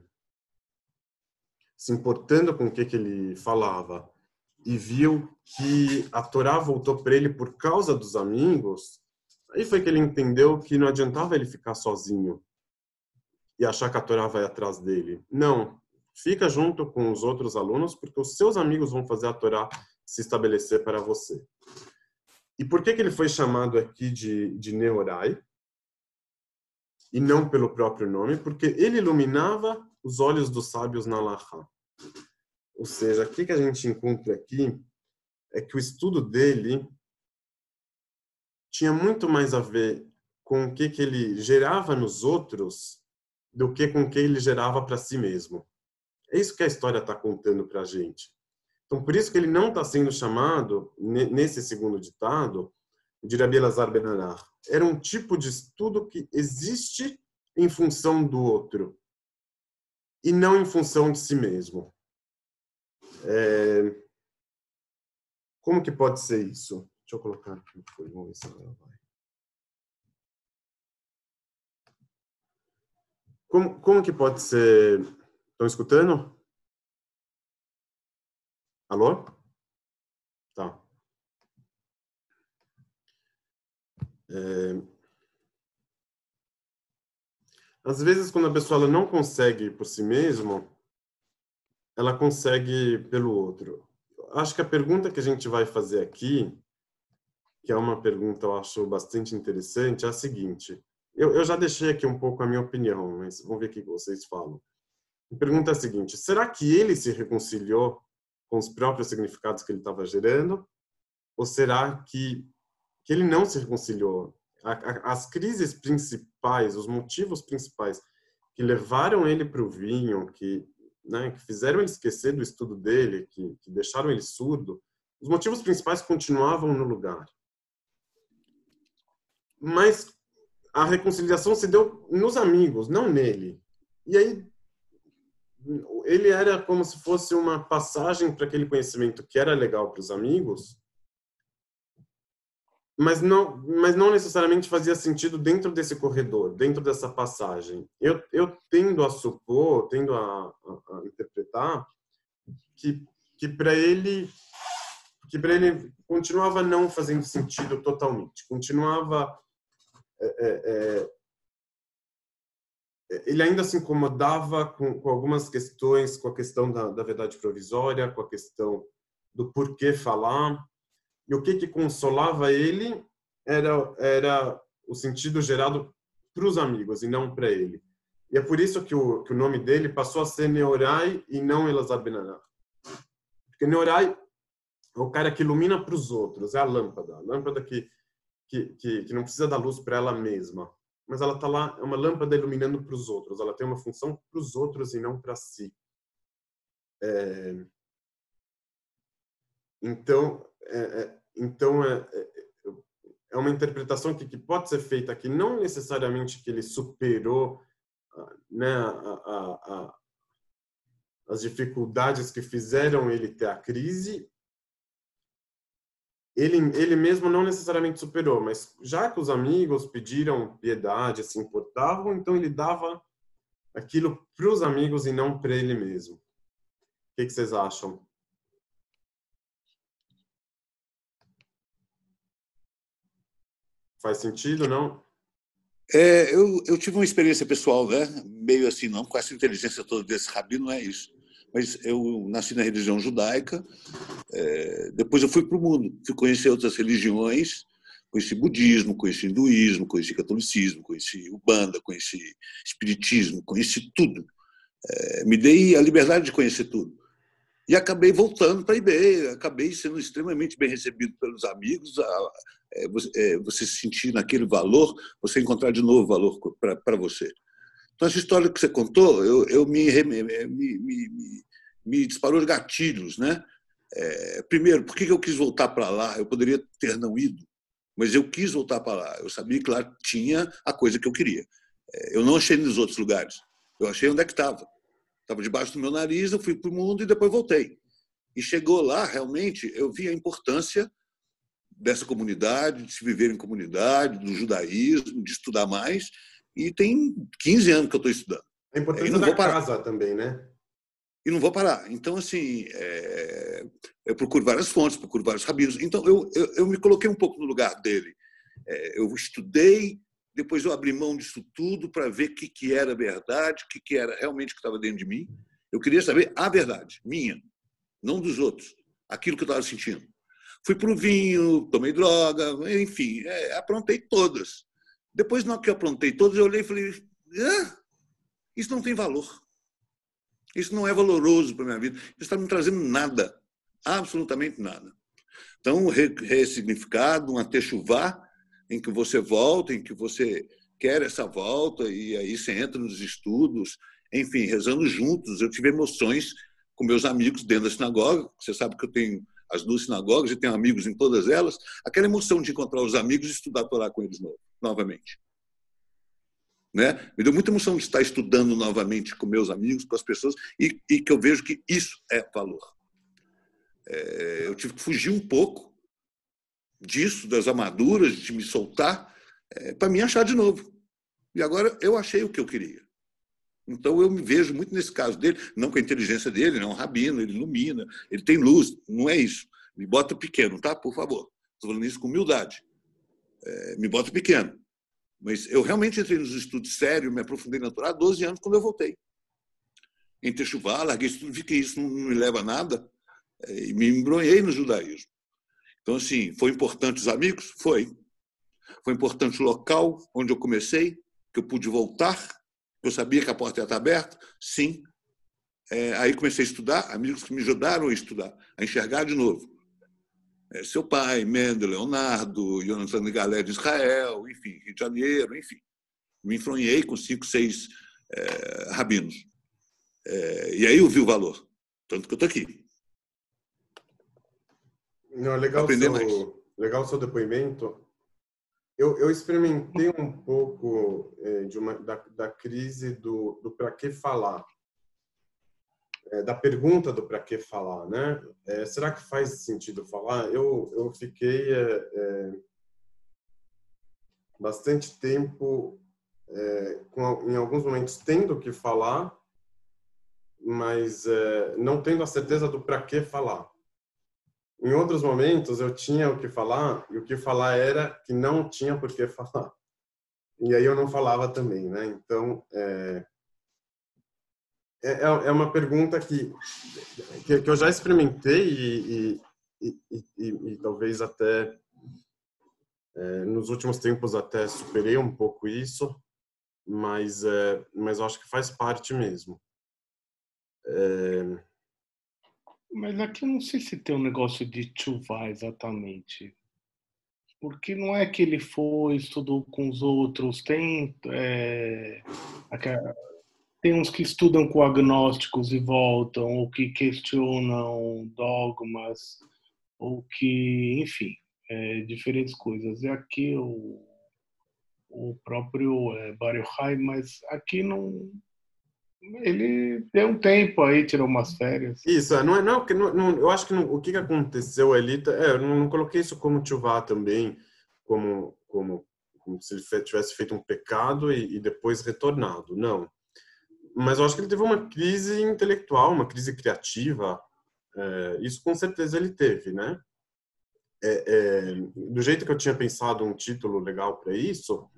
se importando com o que que ele falava e viu que a Torá voltou para ele por causa dos amigos, aí foi que ele entendeu que não adiantava ele ficar sozinho e achar que a Torá vai atrás dele. Não, fica junto com os outros alunos, porque os seus amigos vão fazer a Torá se estabelecer para você. E por que, que ele foi chamado aqui de, de Neorai? E não pelo próprio nome? Porque ele iluminava os olhos dos sábios na Laha. Ou seja, o que a gente encontra aqui é que o estudo dele tinha muito mais a ver com o que, que ele gerava nos outros do que com o que ele gerava para si mesmo. É isso que a história está contando para a gente. Então, por isso que ele não está sendo chamado, nesse segundo ditado, de Rabi Elazar Ben Era um tipo de estudo que existe em função do outro e não em função de si mesmo. É... Como que pode ser isso? Deixa eu colocar aqui. Vamos ver se ela vai. Como, como que pode ser? Estão escutando? Alô? Tá. É... Às vezes, quando a pessoa não consegue por si mesma, ela consegue pelo outro. Acho que a pergunta que a gente vai fazer aqui, que é uma pergunta eu acho bastante interessante, é a seguinte. Eu, eu já deixei aqui um pouco a minha opinião, mas vamos ver o que vocês falam. A pergunta é a seguinte: será que ele se reconciliou com os próprios significados que ele estava gerando? Ou será que, que ele não se reconciliou? As crises principais, os motivos principais que levaram ele para o vinho, que né, que fizeram ele esquecer do estudo dele, que, que deixaram ele surdo, os motivos principais continuavam no lugar. Mas a reconciliação se deu nos amigos, não nele. E aí ele era como se fosse uma passagem para aquele conhecimento que era legal para os amigos, mas não, mas não necessariamente fazia sentido dentro desse corredor, dentro dessa passagem. Eu, eu tendo a supor, tendo a, a, a interpretar que, que para ele que para ele continuava não fazendo sentido totalmente, continuava é, é, é ele ainda se incomodava com, com, algumas questões, com a questão da, da, verdade provisória, com a questão do porquê falar. E o que, que consolava ele era, era o sentido gerado para os amigos e não para ele. E é por isso que o, que o nome dele passou a ser Neorai e não Elazar Benará. Porque Neorai é o cara que ilumina para os outros, é a lâmpada. A lâmpada que, que, que, que não precisa da luz para ela mesma mas ela está lá, é uma lâmpada iluminando para os outros. Ela tem uma função para os outros e não para si. É... Então, é, é, então é, é, é, uma interpretação que, que, pode ser feita aqui, não necessariamente que ele superou né, a, a, a, as dificuldades que fizeram ele ter a crise, ele, ele mesmo não necessariamente superou, mas já que os amigos pediram piedade, se importavam, então ele dava aquilo para os amigos e não para ele mesmo. O que, que vocês acham? Faz sentido, não? É, eu, eu tive uma experiência pessoal, né? meio assim, não com essa inteligência toda desse rabino, não é isso mas eu nasci na religião judaica. É, depois eu fui para o mundo, fui conhecer outras religiões, conheci budismo, conheci hinduísmo, conheci catolicismo, conheci ubanda, conheci espiritismo, conheci tudo. É, me dei a liberdade de conhecer tudo. E acabei voltando para a IB, acabei sendo extremamente bem recebido pelos amigos. A, é, você, é, você se sentir naquele valor, você encontrar de novo valor para você. Então, essa história que você contou, eu, eu me, me, me, me, disparou os gatilhos. Né? É, primeiro, por que eu quis voltar para lá? Eu poderia ter não ido, mas eu quis voltar para lá. Eu sabia que lá tinha a coisa que eu queria. É, eu não achei nos outros lugares. Eu achei onde é que estava. Estava debaixo do meu nariz, eu fui para o mundo e depois voltei. E chegou lá, realmente, eu vi a importância dessa comunidade, de se viver em comunidade, do judaísmo, de estudar mais e tem 15 anos que eu estou estudando. A importância da casa também, né? E não vou parar. Então, assim, é... eu procuro várias fontes, procuro vários rabinos. Então, eu, eu, eu me coloquei um pouco no lugar dele. É, eu estudei, depois eu abri mão disso tudo para ver o que, que era verdade, o que, que era realmente que estava dentro de mim. Eu queria saber a verdade, minha, não dos outros, aquilo que eu estava sentindo. Fui para o vinho, tomei droga, enfim, é, aprontei todas. Depois, na hora que eu aprontei todos, eu olhei e falei: ah, isso não tem valor. Isso não é valoroso para minha vida. Isso está me trazendo nada, absolutamente nada. Então, ressignificado, um techuvá, em que você volta, em que você quer essa volta, e aí você entra nos estudos, enfim, rezando juntos. Eu tive emoções com meus amigos dentro da sinagoga. Você sabe que eu tenho as duas sinagogas e tenho amigos em todas elas. Aquela emoção de encontrar os amigos e estudar a Torá com eles novamente. Né? Me deu muita emoção de estar estudando novamente com meus amigos, com as pessoas, e, e que eu vejo que isso é valor. É, eu tive que fugir um pouco disso, das armaduras, de me soltar, é, para me achar de novo. E agora eu achei o que eu queria. Então eu me vejo muito nesse caso dele, não com a inteligência dele, não é um rabino, ele ilumina, ele tem luz, não é isso. Me bota pequeno, tá? Por favor. Estou falando isso com humildade. É, me bota pequeno. Mas eu realmente entrei nos estudos sérios, me aprofundei na Torá há 12 anos quando eu voltei. Entrei chuva, larguei isso vi que isso não me leva a nada é, e me embronhei no judaísmo. Então, assim, foi importante os amigos? Foi. Foi importante o local onde eu comecei, que eu pude voltar, eu sabia que a porta ia estar aberta? Sim. É, aí comecei a estudar, amigos que me ajudaram a estudar, a enxergar de novo. É, seu pai, Mendel, Leonardo, Jonathan Galé de Israel, enfim, Rio de Janeiro, enfim. Me influenciei com cinco, seis é, rabinos. É, e aí eu vi o valor. Tanto que eu estou aqui. Não, legal, Aprender seu, legal o seu depoimento. Eu, eu experimentei um pouco é, de uma, da, da crise do, do para que falar é, da pergunta do para que falar, né? É, será que faz sentido falar? Eu eu fiquei é, é bastante tempo é, com, em alguns momentos tendo que falar, mas é, não tendo a certeza do para que falar. Em outros momentos eu tinha o que falar e o que falar era que não tinha por que falar. e aí eu não falava também, né? Então, é, é, é, é uma pergunta que, que, que eu já experimentei e, e, e, e talvez até é, nos últimos tempos até superei um pouco isso, mas é, mas eu acho que faz parte mesmo. É... Mas aqui eu não sei se tem um negócio de chuva exatamente porque não é que ele foi, estudou com os outros, tem, é, tem uns que estudam com agnósticos e voltam, ou que questionam dogmas, ou que, enfim, é, diferentes coisas. E aqui o, o próprio é, High, mas aqui não, ele deu um tempo aí, tirou umas férias. Isso, é, não é, não, não, não eu acho que não, o que, aconteceu ali, é, eu não, coloquei isso como Tchuvá também, como, como, como se ele tivesse feito um pecado e, e, depois retornado, não. Mas eu acho que ele teve uma crise intelectual, uma crise criativa, é, isso com certeza ele teve, né? É, é, do jeito que eu tinha pensado um título legal para isso,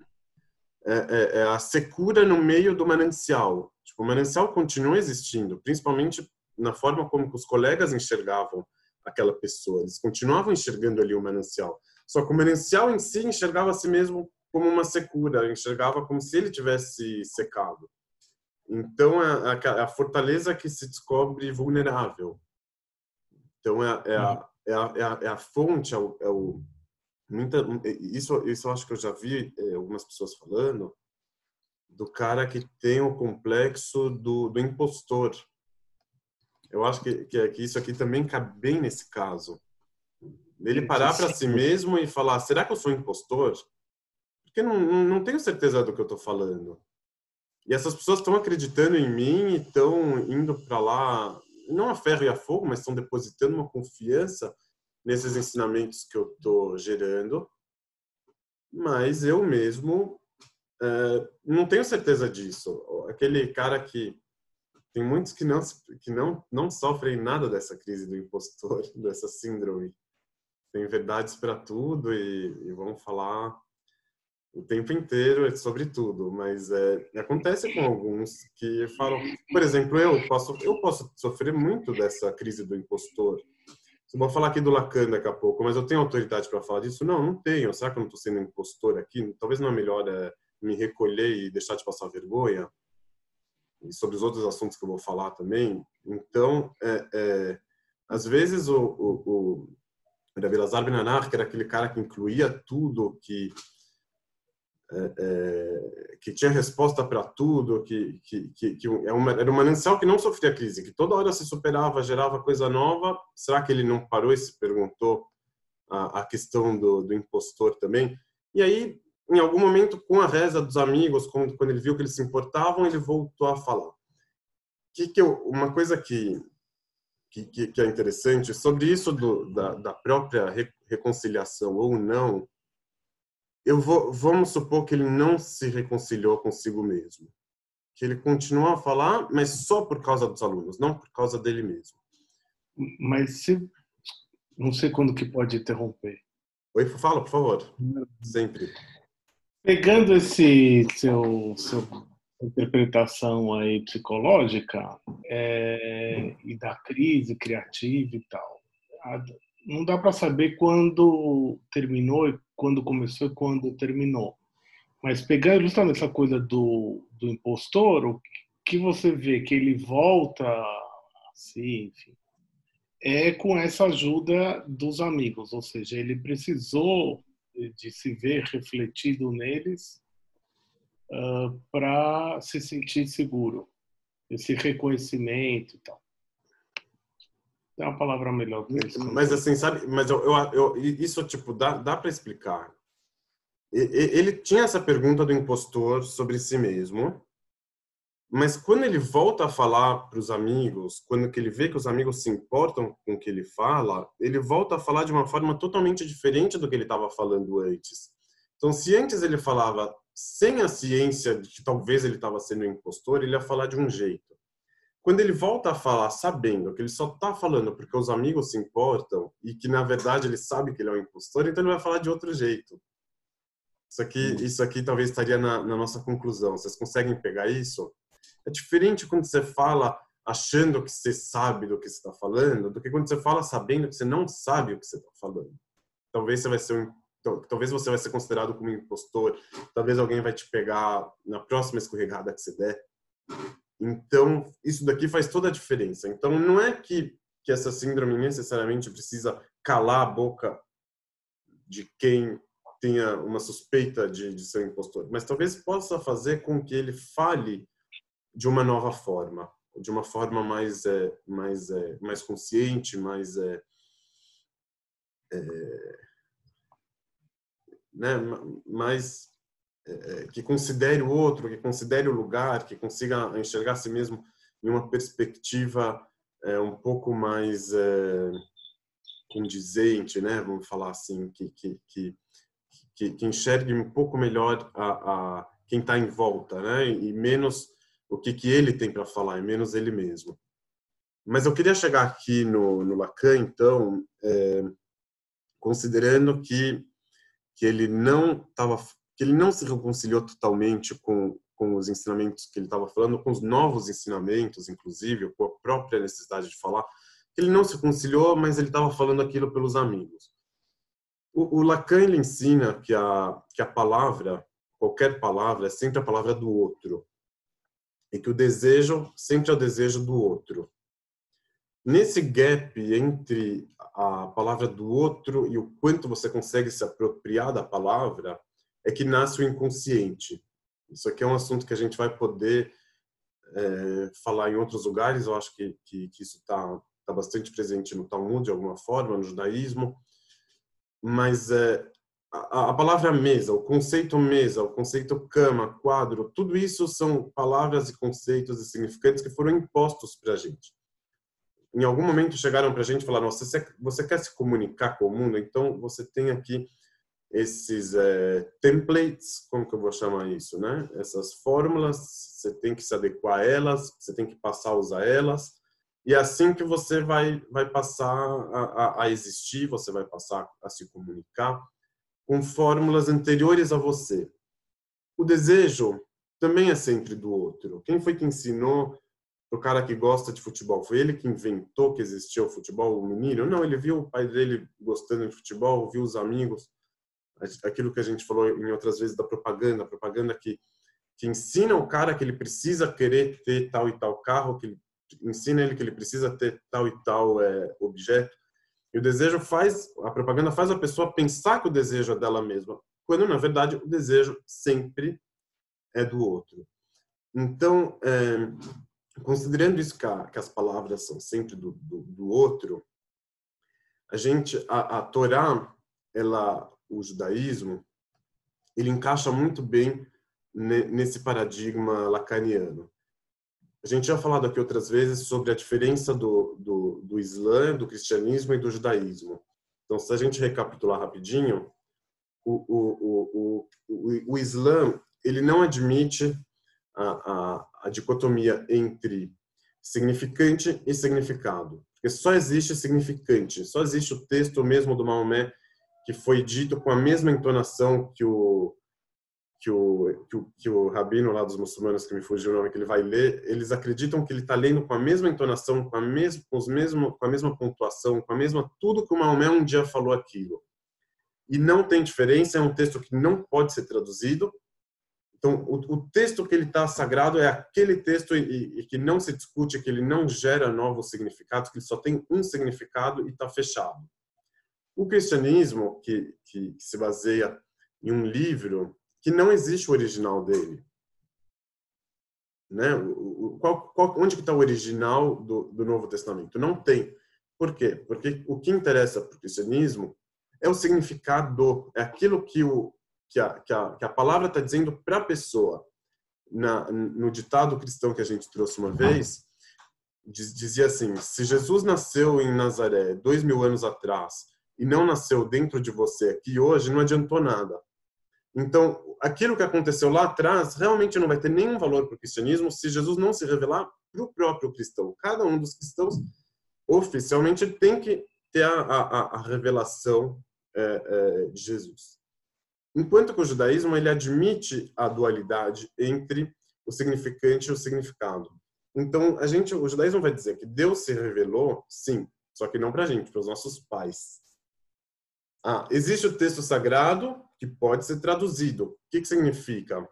é, é, é, a secura no meio do manancial. Tipo, o manancial continua existindo, principalmente na forma como os colegas enxergavam aquela pessoa. Eles continuavam enxergando ali o manancial. Só que o manancial em si enxergava a si mesmo como uma secura, enxergava como se ele tivesse secado. Então, é a, a, a fortaleza que se descobre vulnerável. Então, é, é, a, é, a, é, a, é a fonte, é o, é o muita, isso, isso eu acho que eu já vi é, algumas pessoas falando, do cara que tem o complexo do, do impostor. Eu acho que, que, que isso aqui também cabe bem nesse caso. Ele parar para si mesmo e falar: será que eu sou impostor? Porque não, não tenho certeza do que eu estou falando. E essas pessoas estão acreditando em mim e estão indo para lá, não a ferro e a fogo, mas estão depositando uma confiança nesses ensinamentos que eu estou gerando, mas eu mesmo é, não tenho certeza disso. Aquele cara que tem muitos que não que não não sofrem nada dessa crise do impostor, dessa síndrome. Tem verdades para tudo e, e vão falar o tempo inteiro sobre tudo, mas é, acontece com alguns que falam, por exemplo, eu posso eu posso sofrer muito dessa crise do impostor vou falar aqui do Lacan daqui a pouco, mas eu tenho autoridade para falar disso? Não, não tenho. Será que eu não estou sendo impostor aqui? Talvez não é melhor é, me recolher e deixar de passar vergonha? E sobre os outros assuntos que eu vou falar também. Então, é, é, às vezes o, o, o Davi Lazar Benanar, que era aquele cara que incluía tudo, que é, é, que tinha resposta para tudo, que, que, que, que uma, era um manancial que não sofria crise, que toda hora se superava, gerava coisa nova. Será que ele não parou e se perguntou a, a questão do, do impostor também? E aí, em algum momento, com a reza dos amigos, quando, quando ele viu que eles se importavam, ele voltou a falar. Que, que eu, uma coisa que, que, que é interessante sobre isso do, da, da própria reconciliação ou não eu vou, vamos supor que ele não se reconciliou consigo mesmo, que ele continua a falar, mas só por causa dos alunos, não por causa dele mesmo. Mas se não sei quando que pode interromper. Oi, fala, por favor. Sempre. Pegando esse seu, seu interpretação aí psicológica é, e da crise criativa e tal, não dá para saber quando terminou quando começou e quando terminou. Mas pegando justamente essa coisa do, do impostor, o que você vê que ele volta assim, enfim, é com essa ajuda dos amigos, ou seja, ele precisou de se ver refletido neles uh, para se sentir seguro, esse reconhecimento e tal. É uma palavra melhor que isso. Mas assim, sabe? Mas eu, eu, eu isso tipo dá, dá para explicar. Ele tinha essa pergunta do impostor sobre si mesmo, mas quando ele volta a falar para os amigos, quando ele vê que os amigos se importam com o que ele fala, ele volta a falar de uma forma totalmente diferente do que ele estava falando antes. Então, se antes ele falava sem a ciência de que talvez ele estava sendo um impostor, ele ia falar de um jeito. Quando ele volta a falar sabendo que ele só está falando porque os amigos se importam e que na verdade ele sabe que ele é um impostor, então ele vai falar de outro jeito. Isso aqui, isso aqui talvez estaria na, na nossa conclusão. Vocês conseguem pegar isso? É diferente quando você fala achando que você sabe do que você está falando, do que quando você fala sabendo que você não sabe o que você está falando. Talvez você vai ser um, talvez você vai ser considerado como um impostor, talvez alguém vai te pegar na próxima escorregada que você der. Então, isso daqui faz toda a diferença. Então, não é que que essa síndrome necessariamente precisa calar a boca de quem tenha uma suspeita de, de ser impostor, mas talvez possa fazer com que ele fale de uma nova forma, de uma forma mais é, mais é, mais consciente, mais é, é né, mais é, é, que considere o outro, que considere o lugar, que consiga enxergar a si mesmo em uma perspectiva um pouco mais condizente, né? Vamos falar assim, que que, que, que, que enxergue um pouco melhor a, a quem está em volta, né? E menos o que, que ele tem para falar, e menos ele mesmo. Mas eu queria chegar aqui no, no Lacan, então, é, considerando que que ele não estava que ele não se reconciliou totalmente com com os ensinamentos que ele estava falando, com os novos ensinamentos, inclusive, com a própria necessidade de falar, ele não se reconciliou, mas ele estava falando aquilo pelos amigos. O, o Lacan ele ensina que a que a palavra, qualquer palavra, é sempre a palavra do outro, e que o desejo sempre é o desejo do outro. Nesse gap entre a palavra do outro e o quanto você consegue se apropriar da palavra, é que nasce o inconsciente. Isso aqui é um assunto que a gente vai poder é, falar em outros lugares. Eu acho que, que, que isso está tá bastante presente no Talmud, de alguma forma, no judaísmo. Mas é, a, palavra mesa, o conceito mesa, o conceito cama, quadro, tudo isso são palavras e conceitos e significantes que foram impostos para a gente. Em algum momento chegaram para a gente e falaram: você, você quer se comunicar com o mundo? Então você tem aqui esses é, templates, como que eu vou chamar isso, né? Essas fórmulas, você tem que se adequar a elas, você tem que passar a usar elas, e é assim que você vai vai passar a, a, a existir, você vai passar a se comunicar com fórmulas anteriores a você. O desejo também é sempre do outro. Quem foi que ensinou o cara que gosta de futebol? Foi ele que inventou que existia o futebol, o menino? Não, ele viu o pai dele gostando de futebol, viu os amigos aquilo que a gente falou em outras vezes da propaganda, propaganda que, que ensina o cara que ele precisa querer ter tal e tal carro, que ensina ele que ele precisa ter tal e tal é, objeto. E o desejo faz, a propaganda faz a pessoa pensar que o desejo é dela mesma, quando na verdade o desejo sempre é do outro. Então, é, considerando isso que, a, que, as palavras são sempre do, do, do outro, a gente, a, a Torá, ela o judaísmo, ele encaixa muito bem nesse paradigma lacaniano. A gente já falado aqui outras vezes sobre a diferença do, do, do Islã, do cristianismo e do judaísmo. Então, se a gente recapitular rapidinho, o, o, o, o, o Islã ele não admite a, a, a dicotomia entre significante e significado. Porque só existe significante, só existe o texto mesmo do Maomé que foi dito com a mesma entonação que o que o, que o, que o rabino lá dos muçulmanos, que me fugiu o nome, que ele vai ler, eles acreditam que ele está lendo com a mesma entonação, com a, mesma, com, os mesmo, com a mesma pontuação, com a mesma tudo que o Maomé um dia falou aquilo. E não tem diferença, é um texto que não pode ser traduzido. Então, o, o texto que ele está sagrado é aquele texto e, e, que não se discute, que ele não gera novos significados, que ele só tem um significado e está fechado. O cristianismo, que, que, que, se baseia em um livro que não existe o original dele. Né? Qual, qual, onde está o original do, do Novo Testamento? Não tem. Por quê? Porque o que interessa para o cristianismo é o significado, é aquilo que, o, que, a, que, a, que a palavra está dizendo para a pessoa. Na, no ditado cristão que a gente trouxe uma vez, dizia assim: se Jesus nasceu em Nazaré dois mil anos atrás e não nasceu dentro de você aqui hoje, não adiantou nada. Então, aquilo que aconteceu lá atrás realmente não vai ter nenhum valor para o cristianismo se Jesus não se revelar para o próprio cristão. Cada um dos cristãos, oficialmente, tem que ter a, a, a revelação é, é, de Jesus. Enquanto que o judaísmo ele admite a dualidade entre o significante e o significado. Então, a gente, o judaísmo vai dizer que Deus se revelou, sim, só que não para a gente, para os nossos pais. Ah, existe o texto sagrado que pode ser traduzido. O que, que significa?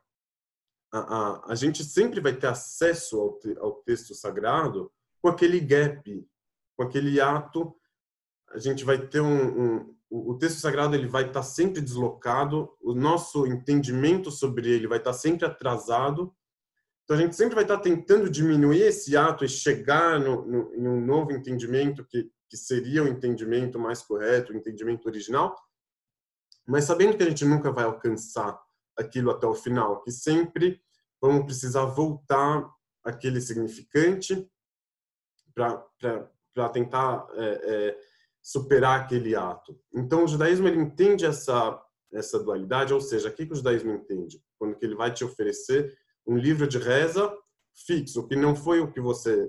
A, a, a gente sempre vai ter acesso ao, te, ao texto sagrado com aquele gap, com aquele ato. A gente vai ter um, um o texto sagrado ele vai estar sempre deslocado, o nosso entendimento sobre ele vai estar sempre atrasado então a gente sempre vai estar tentando diminuir esse ato e chegar no, no, em um novo entendimento que, que seria o entendimento mais correto, o entendimento original, mas sabendo que a gente nunca vai alcançar aquilo até o final, que sempre vamos precisar voltar aquele significante para tentar é, é, superar aquele ato. Então o judaísmo ele entende essa essa dualidade, ou seja, o que, que o judaísmo entende quando que ele vai te oferecer um livro de reza fixo, que não foi o que você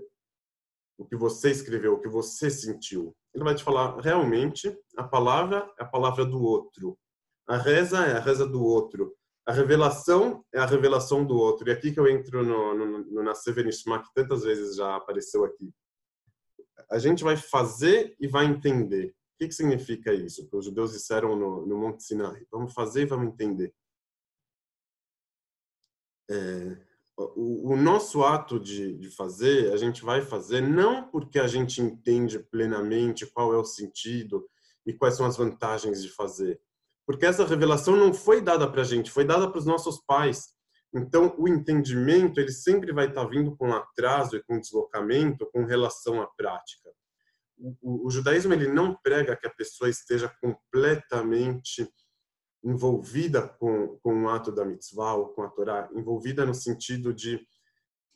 o que você escreveu, o que você sentiu. Ele vai te falar realmente a palavra é a palavra do outro. A reza é a reza do outro. A revelação é a revelação do outro. E aqui que eu entro no, no, no Nascer Venishma, que tantas vezes já apareceu aqui. A gente vai fazer e vai entender. O que, que significa isso? Que os judeus disseram no, no Monte Sinai. Vamos fazer e vamos entender é, o, o, nosso ato de, de fazer, a gente vai fazer não porque a gente entende plenamente qual é o sentido e quais são as vantagens de fazer, porque essa revelação não foi dada para a gente, foi dada para os nossos pais. Então, o entendimento ele sempre vai estar tá vindo com atraso e com deslocamento com relação à prática. O, o, o judaísmo ele não prega que a pessoa esteja completamente envolvida com, com o ato da mitzvah ou com a Torá, envolvida no sentido de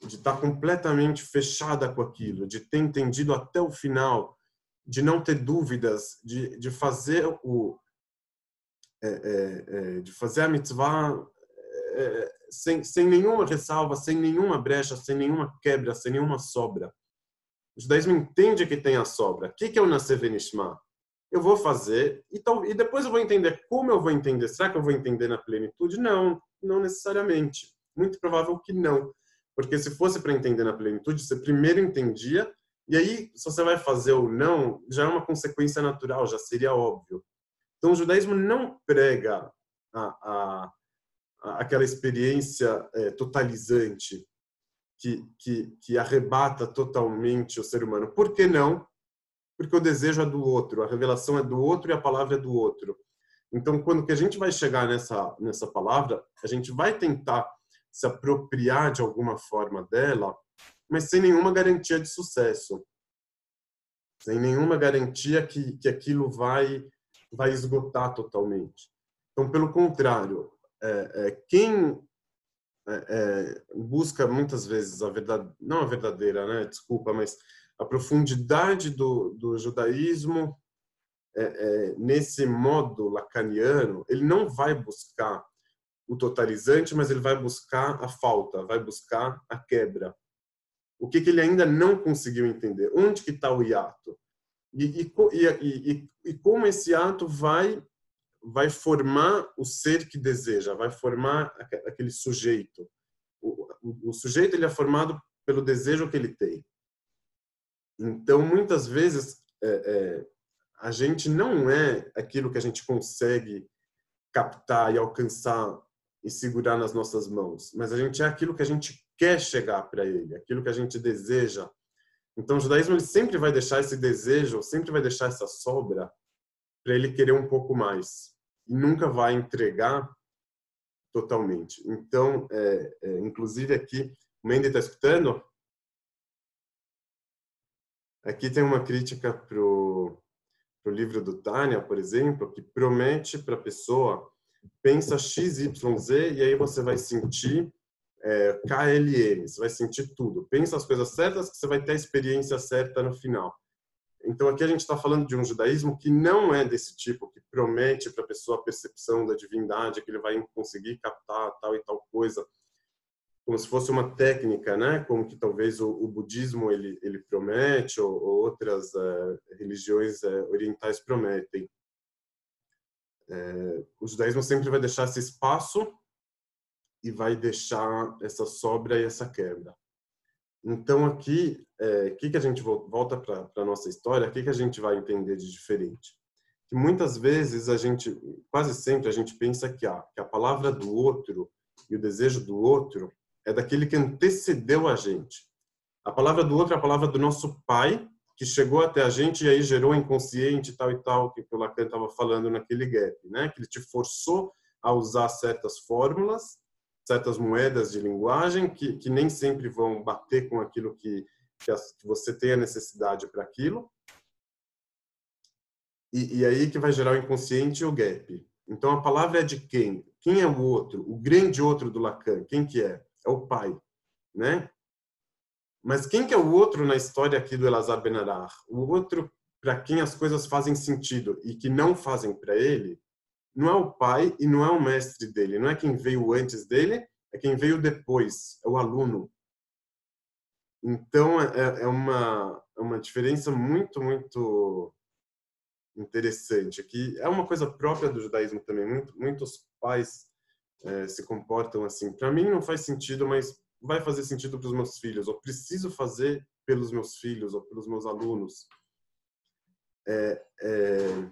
de estar completamente fechada com aquilo, de ter entendido até o final, de não ter dúvidas, de, de fazer o é, é, é, de fazer a mitzvah é, sem, sem nenhuma ressalva, sem nenhuma brecha, sem nenhuma quebra, sem nenhuma sobra. O judaísmo entende que tem a sobra. O que é o Nascer Venishma? eu vou fazer e, tal, e depois eu vou entender como eu vou entender. Será que eu vou entender na plenitude? Não, não necessariamente. Muito provável que não. Porque se fosse para entender na plenitude, você primeiro entendia, e aí, se você vai fazer ou não, já é uma consequência natural, já seria óbvio. Então, o judaísmo não prega a, a, aquela experiência é, totalizante que, que, que arrebata totalmente o ser humano. Por que não? porque o desejo é do outro, a revelação é do outro e a palavra é do outro. Então, quando que a gente vai chegar nessa nessa palavra, a gente vai tentar se apropriar de alguma forma dela, mas sem nenhuma garantia de sucesso, sem nenhuma garantia que que aquilo vai vai esgotar totalmente. Então, pelo contrário, é, é, quem é, é busca muitas vezes a verdade, não a verdadeira, né? Desculpa, mas a profundidade do, do judaísmo é, é, nesse modo lacaniano, ele não vai buscar o totalizante, mas ele vai buscar a falta, vai buscar a quebra. O que, que ele ainda não conseguiu entender? Onde que está o hiato? E, e, e, como esse ato vai vai formar o ser que deseja, vai formar aquele sujeito. O, o, o sujeito ele é formado pelo desejo que ele tem. Então, muitas vezes, é, é, a gente não é aquilo que a gente consegue captar e alcançar e segurar nas nossas mãos, mas a gente é aquilo que a gente quer chegar para ele, aquilo que a gente deseja. Então, o judaísmo sempre vai deixar esse desejo, sempre vai deixar essa sobra para ele querer um pouco mais e nunca vai entregar totalmente. Então, é, é, inclusive aqui, o Mendy está escutando? Aqui tem uma crítica para o livro do Tânia, por exemplo, que promete para a pessoa, pensa X, Y, Z, e aí você vai sentir é, KLM, você vai sentir tudo. Pensa as coisas certas que você vai ter a experiência certa no final. Então aqui a gente está falando de um judaísmo que não é desse tipo, que promete para a pessoa a percepção da divindade, que ele vai conseguir captar tal e tal coisa como se fosse uma técnica, né? Como que talvez o, o budismo ele ele promete ou, ou outras uh, religiões uh, orientais prometem. É, o judaísmo sempre vai deixar esse espaço e vai deixar essa sobra e essa quebra. Então aqui, é, que que a gente volta para a nossa história? O que que a gente vai entender de diferente? Que muitas vezes a gente, quase sempre a gente pensa que a, que a palavra do outro e o desejo do outro é daquele que antecedeu a gente. A palavra do outro é a palavra do nosso pai, que chegou até a gente e aí gerou inconsciente tal e tal, que o Lacan estava falando naquele gap, né? Que ele te forçou a usar certas fórmulas certas moedas de linguagem que, que nem sempre vão bater com aquilo que, que, as, que você tem a necessidade para aquilo. E, e, aí que vai gerar o inconsciente e o gap. Então a palavra é de quem? Quem é o outro? O grande outro do Lacan, quem que é? É o pai, né? Mas quem que é o outro na história aqui do Elazar Benarar? O outro para quem as coisas fazem sentido e que não fazem para ele não é o pai e não é o mestre dele, não é quem veio antes dele, é quem veio depois, é o aluno. Então é, é uma é uma diferença muito muito interessante que é uma coisa própria do judaísmo também. Muito, muitos pais é, se comportam assim. Para mim não faz sentido, mas vai fazer sentido para os meus filhos. Eu preciso fazer pelos meus filhos ou pelos meus alunos. É, é,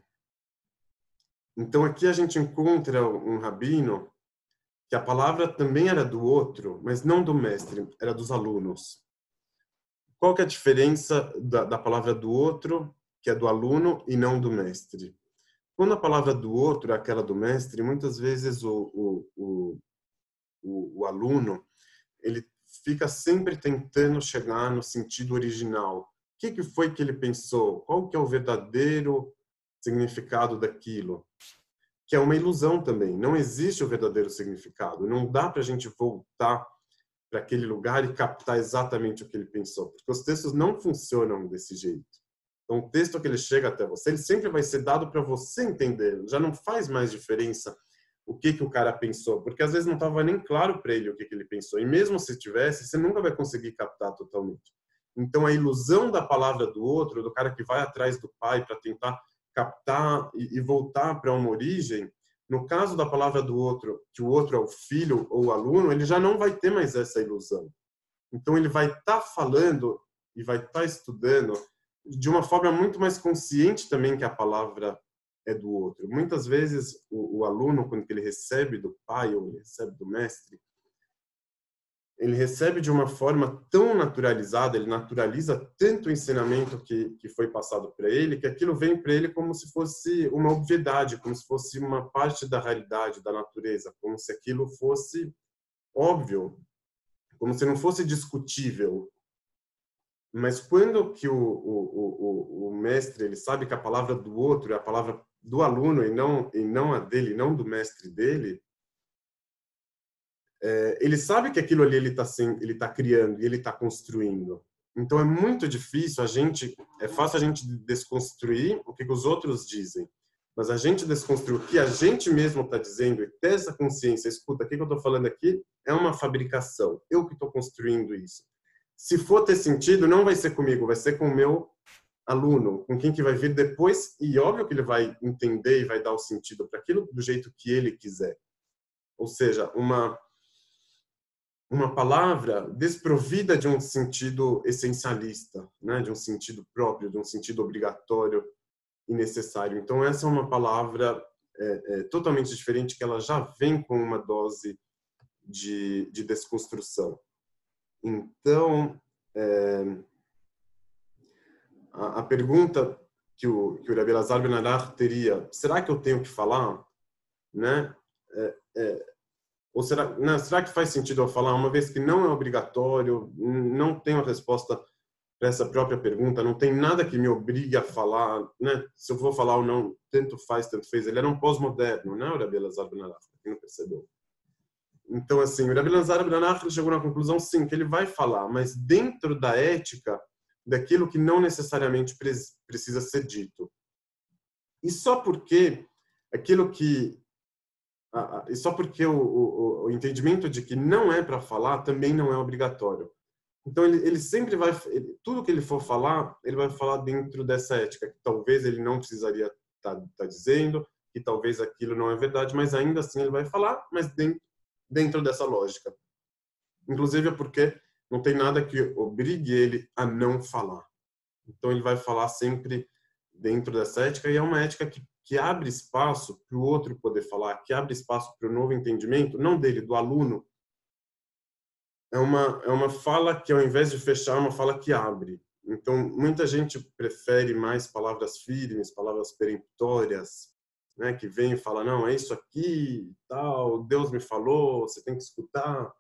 então aqui a gente encontra um rabino que a palavra também era do outro, mas não do mestre, era dos alunos. Qual que é a diferença da, da palavra do outro, que é do aluno, e não do mestre? Quando a palavra do outro é aquela do mestre, muitas vezes o, o, o, o, o aluno ele fica sempre tentando chegar no sentido original. O que, que foi que ele pensou? Qual que é o verdadeiro significado daquilo, que é uma ilusão também. Não existe o verdadeiro significado. Não dá para a gente voltar para aquele lugar e captar exatamente o que ele pensou, porque os textos não funcionam desse jeito. Então, o texto que ele chega até você, ele sempre vai ser dado para você entender. Já não faz mais diferença o que que o cara pensou, porque às vezes não estava nem claro para ele o que que ele pensou. E mesmo se tivesse, você nunca vai conseguir captar totalmente. Então, a ilusão da palavra do outro, do cara que vai atrás do pai para tentar captar e, voltar para uma origem, no caso da palavra do outro, que o outro é o filho ou o aluno, ele já não vai ter mais essa ilusão. Então ele vai estar tá falando e vai estar tá estudando de uma forma muito mais consciente também que a palavra é do outro. Muitas vezes o, o aluno, quando ele recebe do pai ou recebe do mestre, ele recebe de uma forma tão naturalizada, ele naturaliza tanto o ensinamento que, que foi passado para ele, que aquilo vem para ele como se fosse uma obviedade, como se fosse uma parte da realidade, da natureza, como se aquilo fosse óbvio, como se não fosse discutível. Mas quando que o, o, o, o mestre ele sabe que a palavra do outro é a palavra do aluno e não e não a dele, não do mestre dele, é, ele sabe que aquilo ali ele está ele tá criando e ele está construindo. Então é muito difícil a gente, é fácil a gente desconstruir o que, que os outros dizem, mas a gente desconstruir o que a gente mesmo está dizendo e ter essa consciência, escuta, o que, que eu estou falando aqui é uma fabricação, eu que estou construindo isso. Se for ter sentido, não vai ser comigo, vai ser com o meu aluno, com quem que vai vir depois, e óbvio que ele vai entender e vai dar o sentido para aquilo do jeito que ele quiser. Ou seja, uma uma palavra desprovida de um sentido essencialista, né, de um sentido próprio, de um sentido obrigatório e necessário. Então essa é uma palavra é, é, totalmente diferente que ela já vem com uma dose de, de desconstrução. Então é, a, a, pergunta que o que o Rabbi Lazar Benarar teria, será que eu tenho que falar, né? Ou será, será que faz sentido eu falar, uma vez que não é obrigatório, não tenho a resposta para essa própria pergunta, não tem nada que me obrigue a falar, né? Se eu vou falar ou não, tanto faz, tanto fez. Ele era um pós-moderno, né, o Rabi Elazar Ben quem não percebeu. Então, assim, o Rabi Elazar Ben chegou na conclusão, sim, que ele vai falar, mas dentro da ética daquilo que não necessariamente precisa ser dito. E só porque aquilo que e só porque o, o, o, entendimento de que não é para falar também não é obrigatório. Então ele, ele sempre vai, ele, tudo que ele for falar, ele vai falar dentro dessa ética que talvez ele não precisaria estar tá, tá dizendo, que talvez aquilo não é verdade, mas ainda assim ele vai falar, mas dentro, dentro dessa lógica. Inclusive é porque não tem nada que obrigue ele a não falar. Então ele vai falar sempre dentro dessa ética e é uma ética que, que abre espaço para o outro poder falar, que abre espaço para o novo entendimento, não dele, do aluno. É uma, é uma fala que, ao invés de fechar, é uma fala que abre. Então, muita gente prefere mais palavras firmes, palavras peremptórias, né, que vem e fala, não, é isso aqui, tal, Deus me falou, você tem que escutar,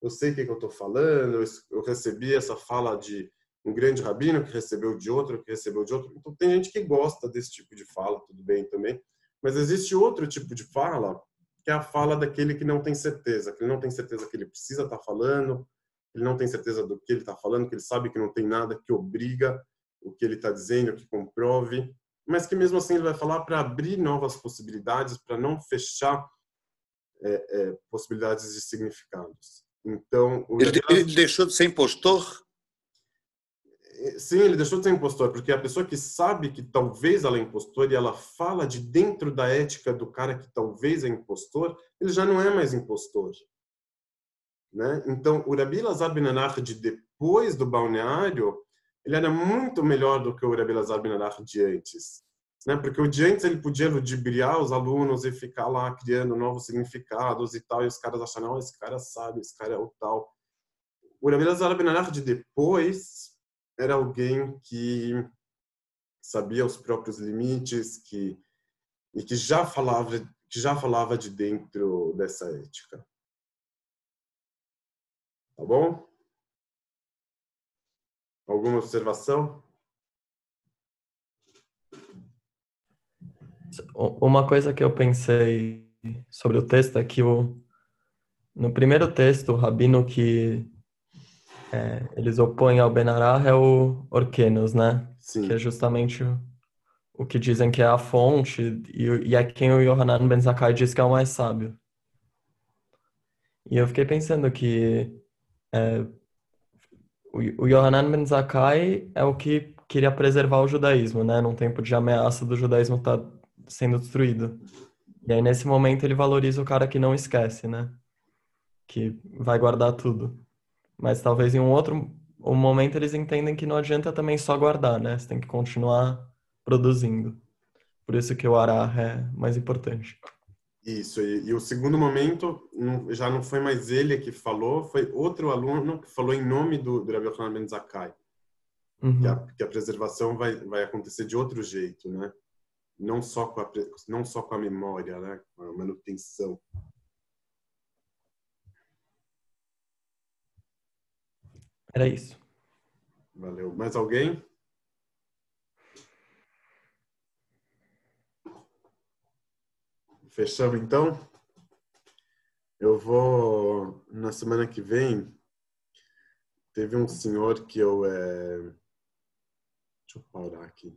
eu sei o que, que eu estou falando, eu recebi essa fala de um grande rabino que recebeu de outro, que recebeu de outro. Então, tem gente que gosta desse tipo de fala, tudo bem também. Mas existe outro tipo de fala, que é a fala daquele que não tem certeza, que ele não tem certeza que ele precisa estar tá falando, ele não tem certeza do que ele está falando, que ele sabe que não tem nada que obriga o que ele está dizendo, que comprove, mas que mesmo assim ele vai falar para abrir novas possibilidades, para não fechar é, é, possibilidades de significados. Então, ele, ele deixou de ser impostor? Sim, ele deixou de ser impostor, porque a pessoa que sabe que talvez ela é impostor e ela fala de dentro da ética do cara que talvez é impostor, ele já não é mais impostor. Né? Então, o Rabi Lazar Ben de depois do balneário, ele era muito melhor do que o Rabi Lazar Ben de antes. Né? Porque o de antes ele podia ludibriar os alunos e ficar lá criando novos significados e tal, e os caras achavam, esse cara sabe, esse cara é o tal. O Rabi Lazar Ben de depois era alguém que sabia os próprios limites, que e que já falava que já falava de dentro dessa ética. Tá bom? Alguma observação? Uma coisa que eu pensei sobre o texto é que o, no primeiro texto, o rabino que é, eles opõem ao Benará é o Orquenos, né? Sim. Que é justamente o, o que dizem que é a fonte e, e é quem o Yohanan Ben Zakkai diz que é o mais sábio. E eu fiquei pensando que é, o, o Yohanan Ben Zakkai é o que queria preservar o judaísmo, né? Num tempo de ameaça do judaísmo estar tá sendo destruído. E aí, nesse momento, ele valoriza o cara que não esquece, né? Que vai guardar tudo. Mas talvez em um outro um momento eles entendem que não adianta também só guardar, né? Você tem que continuar produzindo. Por isso que o arar é mais importante. Isso, e, e, o segundo momento já não foi mais ele que falou, foi outro aluno que falou em nome do, do Rabbi Yochanan Ben Zakkai. Uhum. Que, a, que, a, preservação vai, vai acontecer de outro jeito, né? Não só com a, não só com a memória, né? Com a manutenção. Era isso. Valeu. Mais alguém? Fechamos então? Eu vou na semana que vem. Teve um senhor que eu é... deixa eu parar aqui.